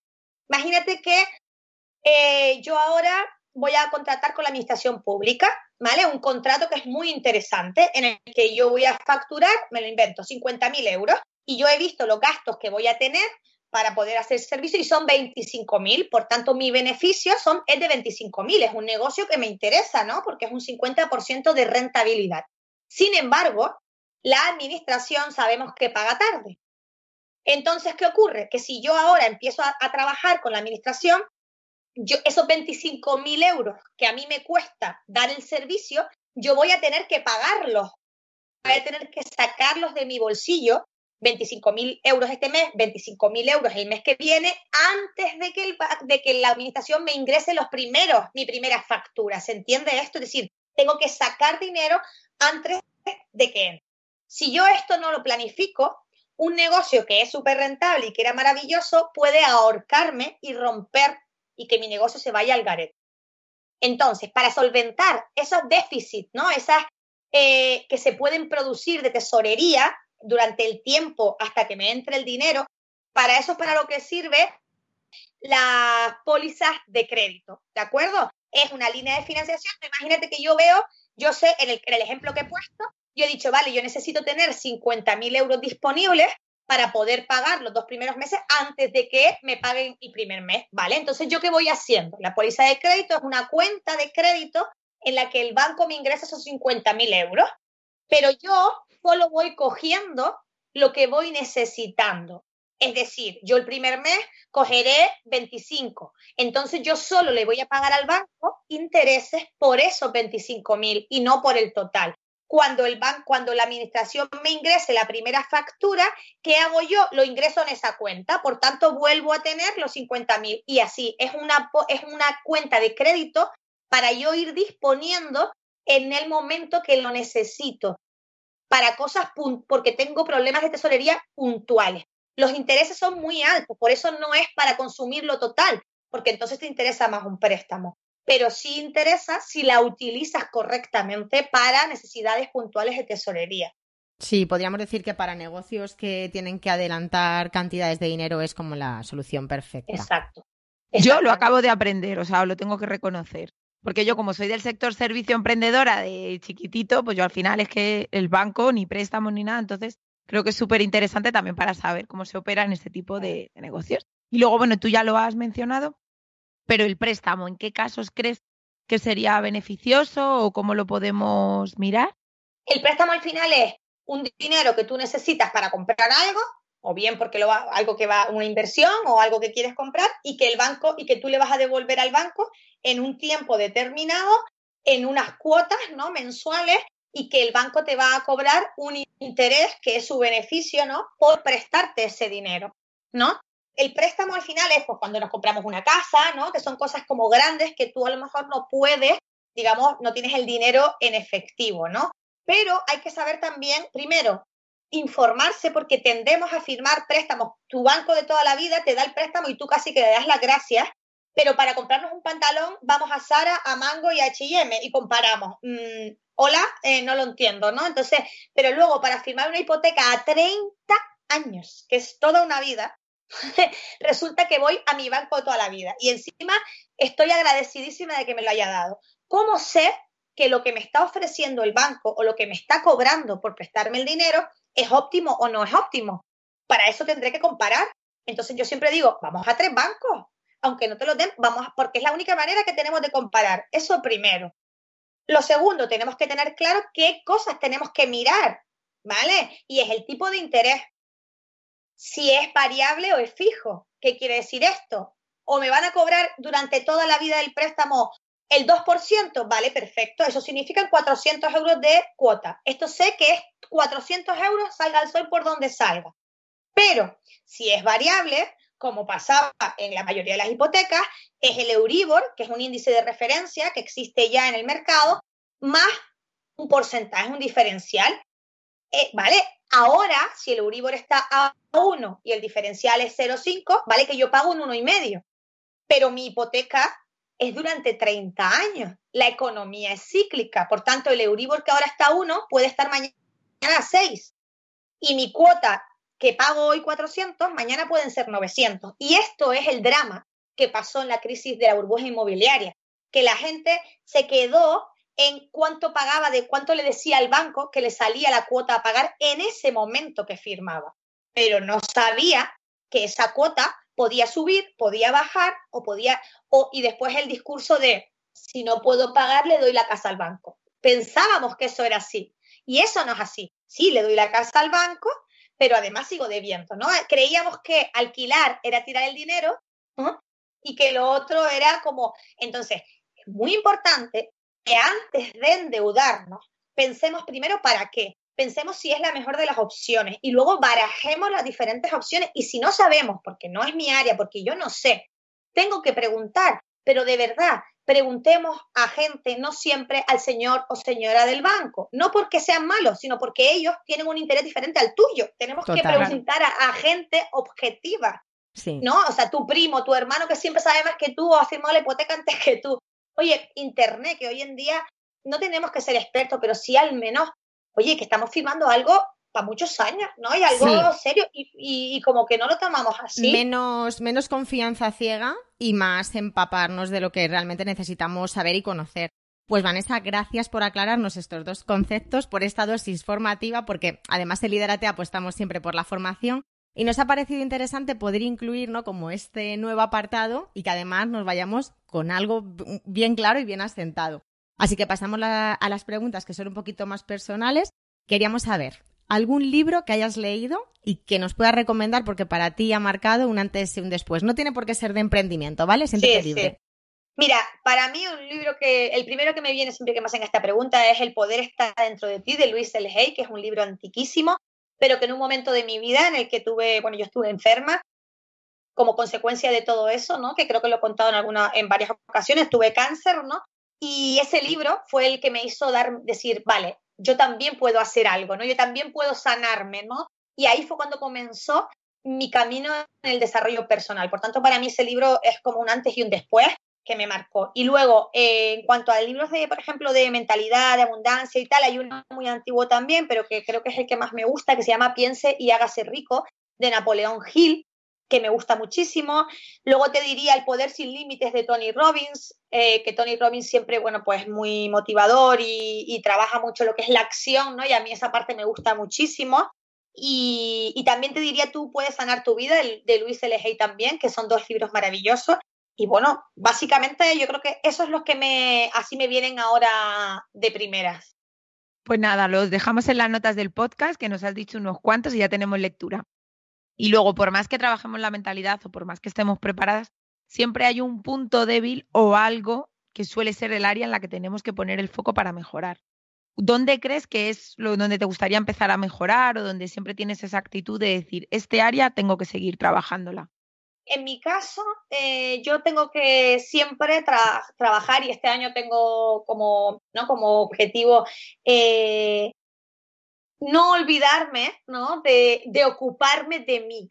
Imagínate que eh, yo ahora voy a contratar con la administración pública, ¿vale? Un contrato que es muy interesante en el que yo voy a facturar, me lo invento, 50.000 euros y yo he visto los gastos que voy a tener para poder hacer servicio y son 25.000, por tanto mi beneficio son, es de 25.000, es un negocio que me interesa, ¿no? Porque es un 50% de rentabilidad. Sin embargo, la administración sabemos que paga tarde. Entonces, ¿qué ocurre? Que si yo ahora empiezo a, a trabajar con la administración, yo, esos 25 mil euros que a mí me cuesta dar el servicio, yo voy a tener que pagarlos. Voy a tener que sacarlos de mi bolsillo, 25 mil euros este mes, 25 mil euros el mes que viene, antes de que, de que la administración me ingrese los primeros, mi primera factura. ¿Se entiende esto? Es decir, tengo que sacar dinero antes de que Si yo esto no lo planifico, un negocio que es súper rentable y que era maravilloso puede ahorcarme y romper y que mi negocio se vaya al garete. Entonces, para solventar esos déficits, ¿no? Esas eh, que se pueden producir de tesorería durante el tiempo hasta que me entre el dinero, para eso es para lo que sirve las pólizas de crédito, ¿de acuerdo? Es una línea de financiación. Imagínate que yo veo, yo sé, en el, en el ejemplo que he puesto, yo he dicho, vale, yo necesito tener 50.000 euros disponibles para poder pagar los dos primeros meses antes de que me paguen el primer mes, ¿vale? Entonces, ¿yo qué voy haciendo? La póliza de crédito es una cuenta de crédito en la que el banco me ingresa esos 50.000 euros, pero yo solo voy cogiendo lo que voy necesitando. Es decir, yo el primer mes cogeré 25. Entonces yo solo le voy a pagar al banco intereses por esos 25.000 y no por el total cuando el banco, cuando la administración me ingrese la primera factura, ¿qué hago yo? Lo ingreso en esa cuenta, por tanto vuelvo a tener los 50 mil y así es una, es una cuenta de crédito para yo ir disponiendo en el momento que lo necesito para cosas porque tengo problemas de tesorería puntuales. Los intereses son muy altos, por eso no es para consumirlo total, porque entonces te interesa más un préstamo pero sí interesa si la utilizas correctamente para necesidades puntuales de tesorería. Sí, podríamos decir que para negocios que tienen que adelantar cantidades de dinero es como la solución perfecta. Exacto. Yo lo acabo de aprender, o sea, lo tengo que reconocer. Porque yo, como soy del sector servicio emprendedora de chiquitito, pues yo al final es que el banco ni préstamos ni nada, entonces creo que es súper interesante también para saber cómo se opera en este tipo de negocios. Y luego, bueno, tú ya lo has mencionado, pero el préstamo, ¿en qué casos crees que sería beneficioso o cómo lo podemos mirar? El préstamo al final es un dinero que tú necesitas para comprar algo, o bien porque lo va, algo que va una inversión o algo que quieres comprar y que el banco y que tú le vas a devolver al banco en un tiempo determinado en unas cuotas, ¿no? mensuales y que el banco te va a cobrar un interés que es su beneficio, ¿no? por prestarte ese dinero, ¿no? El préstamo al final es pues, cuando nos compramos una casa, ¿no? Que son cosas como grandes que tú a lo mejor no puedes, digamos, no tienes el dinero en efectivo, ¿no? Pero hay que saber también, primero, informarse porque tendemos a firmar préstamos. Tu banco de toda la vida te da el préstamo y tú casi que le das las gracias, pero para comprarnos un pantalón vamos a Sara, a Mango y a H&M y comparamos. Mm, hola, eh, no lo entiendo, ¿no? Entonces, pero luego para firmar una hipoteca a 30 años, que es toda una vida, resulta que voy a mi banco toda la vida y encima estoy agradecidísima de que me lo haya dado. ¿Cómo sé que lo que me está ofreciendo el banco o lo que me está cobrando por prestarme el dinero es óptimo o no es óptimo? Para eso tendré que comparar. Entonces yo siempre digo, vamos a tres bancos, aunque no te lo den, vamos, porque es la única manera que tenemos de comparar. Eso primero. Lo segundo, tenemos que tener claro qué cosas tenemos que mirar, ¿vale? Y es el tipo de interés si es variable o es fijo. ¿Qué quiere decir esto? O me van a cobrar durante toda la vida del préstamo el 2%, vale, perfecto. Eso significa 400 euros de cuota. Esto sé que es 400 euros, salga al sol por donde salga. Pero si es variable, como pasaba en la mayoría de las hipotecas, es el Euribor, que es un índice de referencia que existe ya en el mercado, más un porcentaje, un diferencial. Eh, ¿Vale? Ahora, si el Euribor está a 1 y el diferencial es 0,5, vale que yo pago un 1,5, pero mi hipoteca es durante 30 años. La economía es cíclica, por tanto, el Euribor que ahora está a 1 puede estar mañana a 6. Y mi cuota que pago hoy 400, mañana pueden ser 900. Y esto es el drama que pasó en la crisis de la burbuja inmobiliaria, que la gente se quedó en cuánto pagaba, de cuánto le decía al banco que le salía la cuota a pagar en ese momento que firmaba. Pero no sabía que esa cuota podía subir, podía bajar o podía, o, y después el discurso de si no puedo pagar, le doy la casa al banco. Pensábamos que eso era así. Y eso no es así. Sí, le doy la casa al banco, pero además sigo debiendo, ¿no? Creíamos que alquilar era tirar el dinero y que lo otro era como, entonces, es muy importante que antes de endeudarnos, pensemos primero para qué, pensemos si es la mejor de las opciones y luego barajemos las diferentes opciones y si no sabemos, porque no es mi área, porque yo no sé, tengo que preguntar, pero de verdad, preguntemos a gente, no siempre al señor o señora del banco, no porque sean malos, sino porque ellos tienen un interés diferente al tuyo. Tenemos que preguntar a, gente objetiva, ¿no? O sea, tu primo, tu hermano que siempre sabe más que tú o ha firmado la hipoteca antes que tú. Oye, Internet, que hoy en día no tenemos que ser expertos, pero sí al menos, oye, que estamos firmando algo para muchos años, ¿no? Y algo serio y, como que no lo tomamos así. Menos, menos confianza ciega y más empaparnos de lo que realmente necesitamos saber y conocer. Pues Vanessa, gracias por aclararnos estos dos conceptos, por esta dosis formativa, porque además en Liderate apostamos siempre por la formación y nos ha parecido interesante poder incluir, ¿no? Como este nuevo apartado y que además nos vayamos con algo bien claro y bien asentado. Así que pasamos a las preguntas que son un poquito más personales. Queríamos saber, algún libro que hayas leído y que nos puedas recomendar porque para ti ha marcado un antes y un después. No tiene por qué ser de emprendimiento, ¿vale? Siempre libre. Mira, para mí un libro que, el primero que me viene siempre que me hacen esta pregunta es El poder está dentro de ti, de Luis L. Hay, que es un libro antiquísimo, pero que en un momento de mi vida en el que tuve, bueno, yo estuve enferma, como consecuencia de todo eso, ¿no? Que creo que lo he contado en alguna, en varias ocasiones, tuve cáncer, ¿no? Y ese libro fue el que me hizo dar, decir, vale, yo también puedo hacer algo, ¿no? Yo también puedo sanarme, ¿no? Y ahí fue cuando comenzó mi camino en el desarrollo personal. Por tanto, para mí ese libro es como un antes y un después que me marcó. Y luego, eh, en cuanto a libros de, por ejemplo, de mentalidad, de abundancia y tal, hay uno muy antiguo también, pero que creo que es el que más me gusta, que se llama Piense y hágase rico, de Napoleón Hill, que me gusta muchísimo. Luego te diría El poder sin límites de Tony Robbins, eh, que Tony Robbins siempre, bueno, pues muy motivador y, trabaja mucho lo que es la acción, ¿no? Y a mí esa parte me gusta muchísimo. Y, también te diría Tú puedes sanar tu vida, de Luis L. Hay también, que son dos libros maravillosos. Y bueno, básicamente yo creo que eso es lo que me, así me vienen ahora de primeras. Pues nada, los dejamos en las notas del podcast, que nos has dicho unos cuantos y ya tenemos lectura. Y luego, por más que trabajemos la mentalidad o por más que estemos preparadas, siempre hay un punto débil o algo que suele ser el área en la que tenemos que poner el foco para mejorar. ¿Dónde crees que es donde te gustaría empezar a mejorar o donde siempre tienes esa actitud de decir, este área tengo que seguir trabajándola? En mi caso, eh, yo tengo que siempre trabajar y este año tengo como, ¿no? como objetivo eh, no olvidarme, ¿no? De, de ocuparme de mí,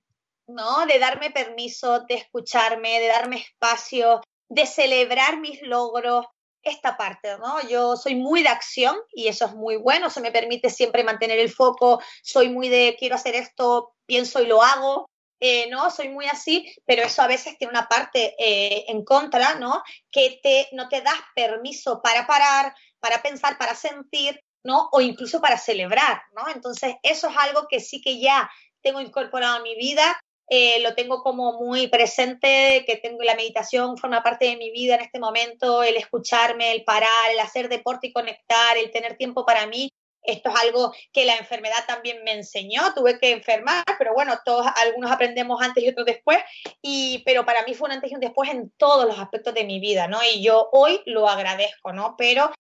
¿no? De darme permiso, de escucharme, de darme espacio, de celebrar mis logros, esta parte, ¿no? Yo soy muy de acción y eso es muy bueno, se me permite siempre mantener el foco, soy muy de quiero hacer esto, pienso y lo hago, eh, ¿no? Soy muy así, pero eso a veces tiene una parte eh, en contra, ¿no? Que te, no te das permiso para parar, para pensar, para sentir ¿no? O incluso para celebrar, ¿no? Entonces, eso es algo que sí que ya tengo incorporado a mi vida, eh, lo tengo como muy presente, que tengo la meditación, forma parte de mi vida en este momento, el escucharme, el parar, el hacer deporte y conectar, el tener tiempo para mí. Esto es algo que la enfermedad también me enseñó, tuve que enfermar, pero bueno, todos, algunos aprendemos antes y otros después, y, pero para mí fue un antes y un después en todos los aspectos de mi vida, ¿no? Y yo hoy lo agradezco, ¿no? Pero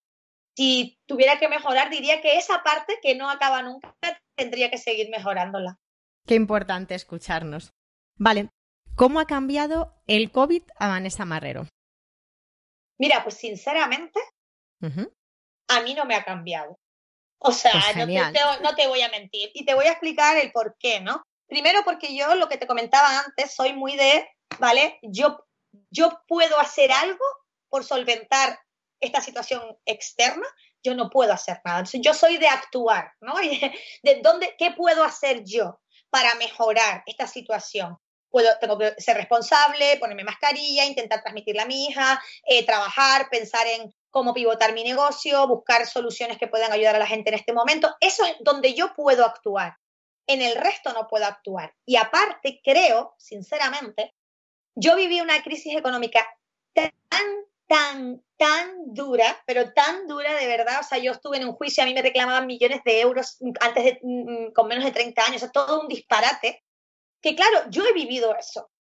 si tuviera que mejorar, diría que esa parte que no acaba nunca tendría que seguir mejorándola. Qué importante escucharnos. Vale, ¿cómo ha cambiado el COVID a Vanessa Marrero? Mira, pues sinceramente, a mí no me ha cambiado. O sea, pues no, te, no, te, voy a mentir. Y te voy a explicar el por qué, ¿no? Primero porque yo, lo que te comentaba antes, soy muy de, ¿vale? Yo, yo puedo hacer algo por solventar esta situación externa, yo no puedo hacer nada. yo soy de actuar, ¿no? ¿De dónde, qué puedo hacer yo para mejorar esta situación? Puedo, tengo que ser responsable, ponerme mascarilla, intentar transmitirla a mi hija, eh, trabajar, pensar en cómo pivotar mi negocio, buscar soluciones que puedan ayudar a la gente en este momento. Eso es donde yo puedo actuar. En el resto no puedo actuar. Y aparte, creo, sinceramente, yo viví una crisis económica tan tan, tan dura, pero tan dura de verdad. O sea, yo estuve en un juicio, a mí me reclamaban millones de euros antes de, mm, mm, con menos de 30 años, o sea, todo un disparate. Que claro, yo he vivido eso.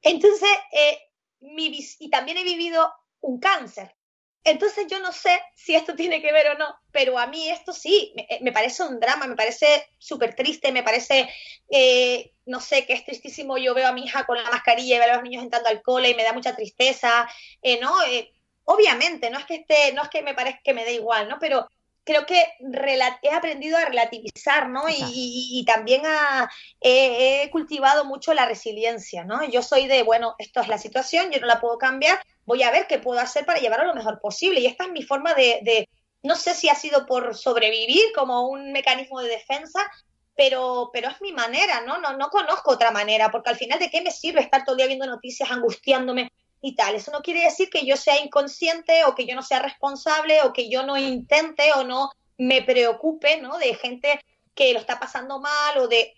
Entonces, eh, mi, y también he vivido un cáncer. Entonces yo no sé si esto tiene que ver o no, pero a mí esto sí, me, eh, parece un drama, me parece súper triste, me parece, eh, no sé, que es tristísimo. Yo veo a mi hija con la mascarilla y veo a los niños entrando al cole y me da mucha tristeza, eh, ¿no? Obviamente, no es que esté, no es que me parezca que me dé igual, ¿no? Pero creo que he aprendido a relativizar, ¿no? Y, también he, cultivado mucho la resiliencia, ¿no? Yo soy de, bueno, esto es la situación, yo no la puedo cambiar, voy a ver qué puedo hacer para llevarlo lo mejor posible. Y esta es mi forma de, no sé si ha sido por sobrevivir como un mecanismo de defensa, pero, pero es mi manera, ¿no? ¿no? No conozco otra manera, porque al final, ¿de qué me sirve estar todo el día viendo noticias angustiándome? Y tal. Eso no quiere decir que yo sea inconsciente o que yo no sea responsable o que yo no intente o no me preocupe, ¿no? De gente que lo está pasando mal o de...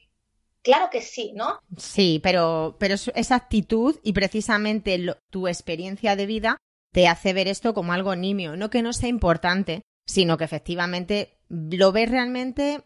Claro que sí, ¿no? Sí, pero, pero esa actitud y precisamente tu experiencia de vida te hace ver esto como algo nimio. No que no sea importante, sino que efectivamente lo ves realmente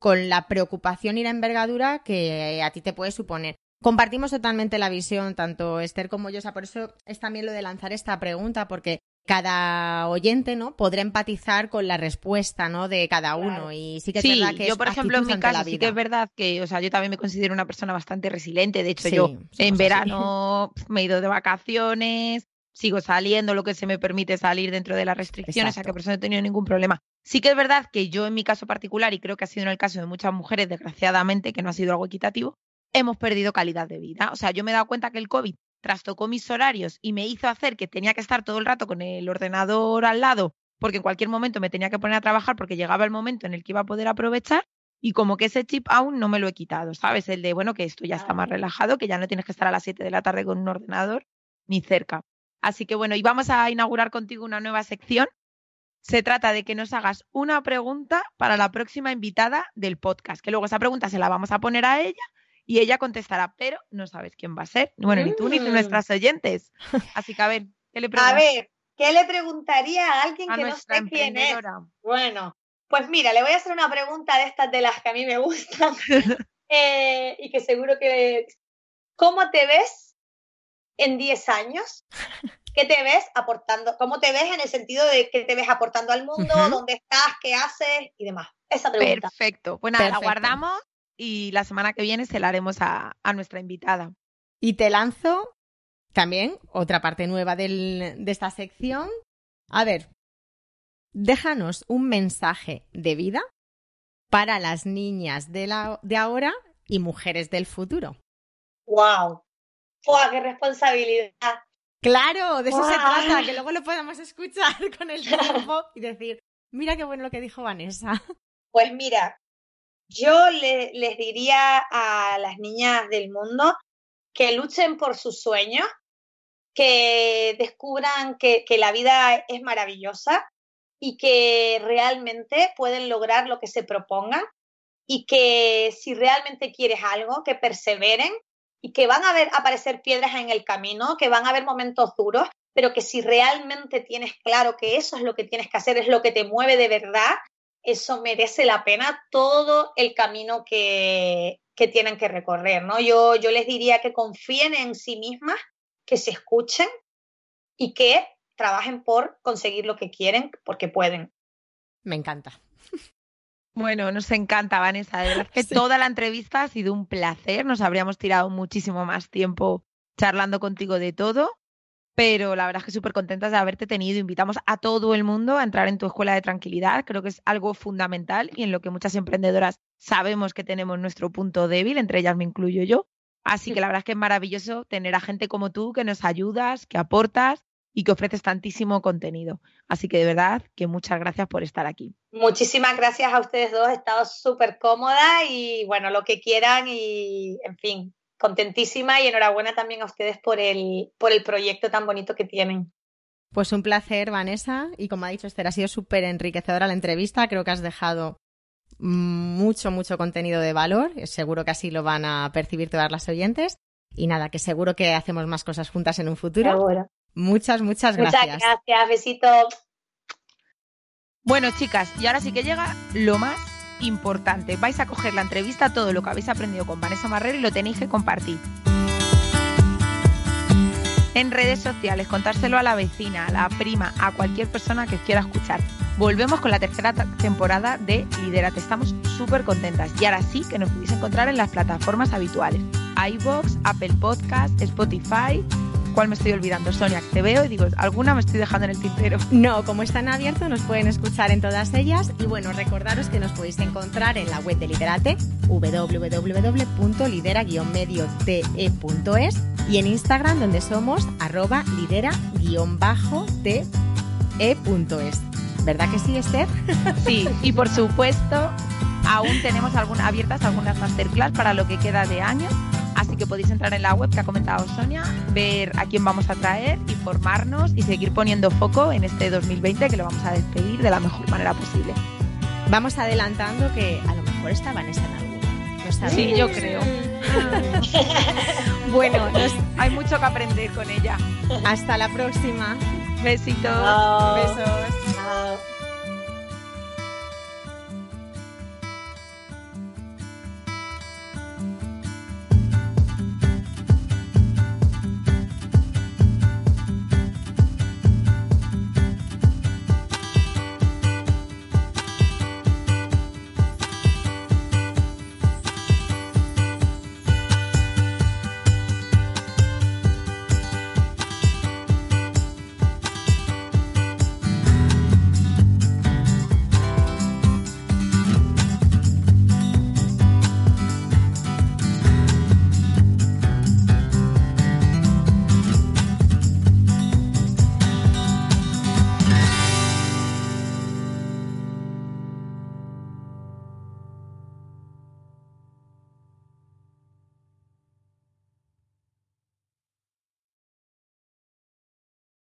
con la preocupación y la envergadura que a ti te puede suponer. Compartimos totalmente la visión, tanto Esther como yo. O sea, por eso es también lo de lanzar esta pregunta, porque cada oyente, ¿no? Podrá empatizar con la respuesta, ¿no? De cada uno. Y sí que es verdad que yo, por ejemplo, en mi caso, sí que es verdad que, o sea, yo también me considero una persona bastante resiliente. De hecho, yo en verano me he ido de vacaciones, sigo saliendo lo que se me permite salir dentro de las restricciones, o sea que por eso no he tenido ningún problema. Sí que es verdad que yo en mi caso particular, y creo que ha sido en el caso de muchas mujeres, desgraciadamente, que no ha sido algo equitativo, hemos perdido calidad de vida. O sea, yo me he dado cuenta que el COVID trastocó mis horarios y me hizo hacer que tenía que estar todo el rato con el ordenador al lado, porque en cualquier momento me tenía que poner a trabajar porque llegaba el momento en el que iba a poder aprovechar. Y como que ese chip aún no me lo he quitado, ¿sabes? El de, bueno, que esto ya está más relajado, que ya no tienes que estar a las 7 de la tarde con un ordenador ni cerca. Así que bueno, y vamos a inaugurar contigo una nueva sección. Se trata de que nos hagas una pregunta para la próxima invitada del podcast, que luego esa pregunta se la vamos a poner a ella y ella contestará, pero no sabes quién va a ser. Bueno, ni tú ni mm. nuestras oyentes. Así que a ver, ¿qué le A ver, ¿qué le preguntaría a alguien que no sé quién es? Bueno, pues mira, le voy a hacer una pregunta de estas de las que a mí me gustan eh, y que seguro que... ¿Cómo te ves en 10 años? ¿Qué te ves aportando? ¿Cómo te ves en el sentido de que te ves aportando al mundo? ¿Dónde estás? ¿Qué haces? Y demás. Esa pregunta. Perfecto. Pues nada, la guardamos y la semana que viene se la haremos a, nuestra invitada. Y te lanzo también otra parte nueva de esta sección. A ver, déjanos un mensaje de vida para las niñas de, la, de ahora y mujeres del futuro. ¡Wow! ¡Wow! ¡Qué responsabilidad! Claro, de eso se trata, que luego lo podamos escuchar con el tiempo y decir, mira qué bueno lo que dijo Vanessa. Pues mira, yo les diría a las niñas del mundo que luchen por sus sueños, que descubran que, que la vida es maravillosa y que realmente pueden lograr lo que se propongan y que si realmente quieres algo, que perseveren y que van a ver aparecer piedras en el camino, que van a haber momentos duros, pero que si realmente tienes claro que eso es lo que tienes que hacer, es lo que te mueve de verdad, eso merece la pena todo el camino que, que tienen que recorrer, ¿no? Yo, yo les diría que confíen en sí mismas, que se escuchen y que trabajen por conseguir lo que quieren porque pueden. Me encanta. Bueno, nos encanta, Vanessa. De verdad que toda la entrevista ha sido un placer. Nos habríamos tirado muchísimo más tiempo charlando contigo de todo pero la verdad es que súper contentas de haberte tenido. Invitamos a todo el mundo a entrar en tu escuela de tranquilidad. Creo que es algo fundamental y en lo que muchas emprendedoras sabemos que tenemos nuestro punto débil, entre ellas me incluyo yo. Así que la verdad es que es maravilloso tener a gente como tú que nos ayudas, que aportas y que ofreces tantísimo contenido. Así que de verdad que muchas gracias por estar aquí. Muchísimas gracias a ustedes dos, he estado súper cómoda y bueno, lo que quieran y en fin, contentísima y enhorabuena también a ustedes por el, por el proyecto tan bonito que tienen. Pues un placer, Vanessa. Y como ha dicho Esther, ha sido súper enriquecedora la entrevista. Creo que has dejado mucho, mucho contenido de valor. Seguro que así lo van a percibir todas las oyentes. Y nada, que seguro que hacemos más cosas juntas en un futuro. Muchas, muchas gracias. Muchas gracias, besitos. Bueno, chicas, y ahora sí que llega lo más importante. Vais a coger la entrevista, todo lo que habéis aprendido con Vanessa Marrero y lo tenéis que compartir. En redes sociales, contárselo a la vecina, a la prima, a cualquier persona que quiera escuchar. Volvemos con la tercera temporada de Liderate. Estamos súper contentas. Y ahora sí que nos podéis encontrar en las plataformas habituales. iBox, Apple Podcast, Spotify cuál me estoy olvidando. Sonia, te veo y digo, alguna me estoy dejando en el tintero. No, como están abiertos, nos pueden escuchar en todas ellas. Y bueno, recordaros que nos podéis encontrar en la web de Liderate, www.lidera-mediote.es y en Instagram, donde somos arroba lidera-te.es. ¿Verdad que sí, Esther? Sí, y por supuesto, aún tenemos abiertas algunas masterclass para lo que queda de año. Que podéis entrar en la web que ha comentado Sonia, ver a quién vamos a traer, informarnos y seguir poniendo foco en este 2020 que lo vamos a despedir de la mejor manera posible. Vamos adelantando que a lo mejor está Vanessa en alguna. Sí, yo creo. bueno, hay mucho que aprender con ella. Hasta la próxima. Besitos. Besos. Chao.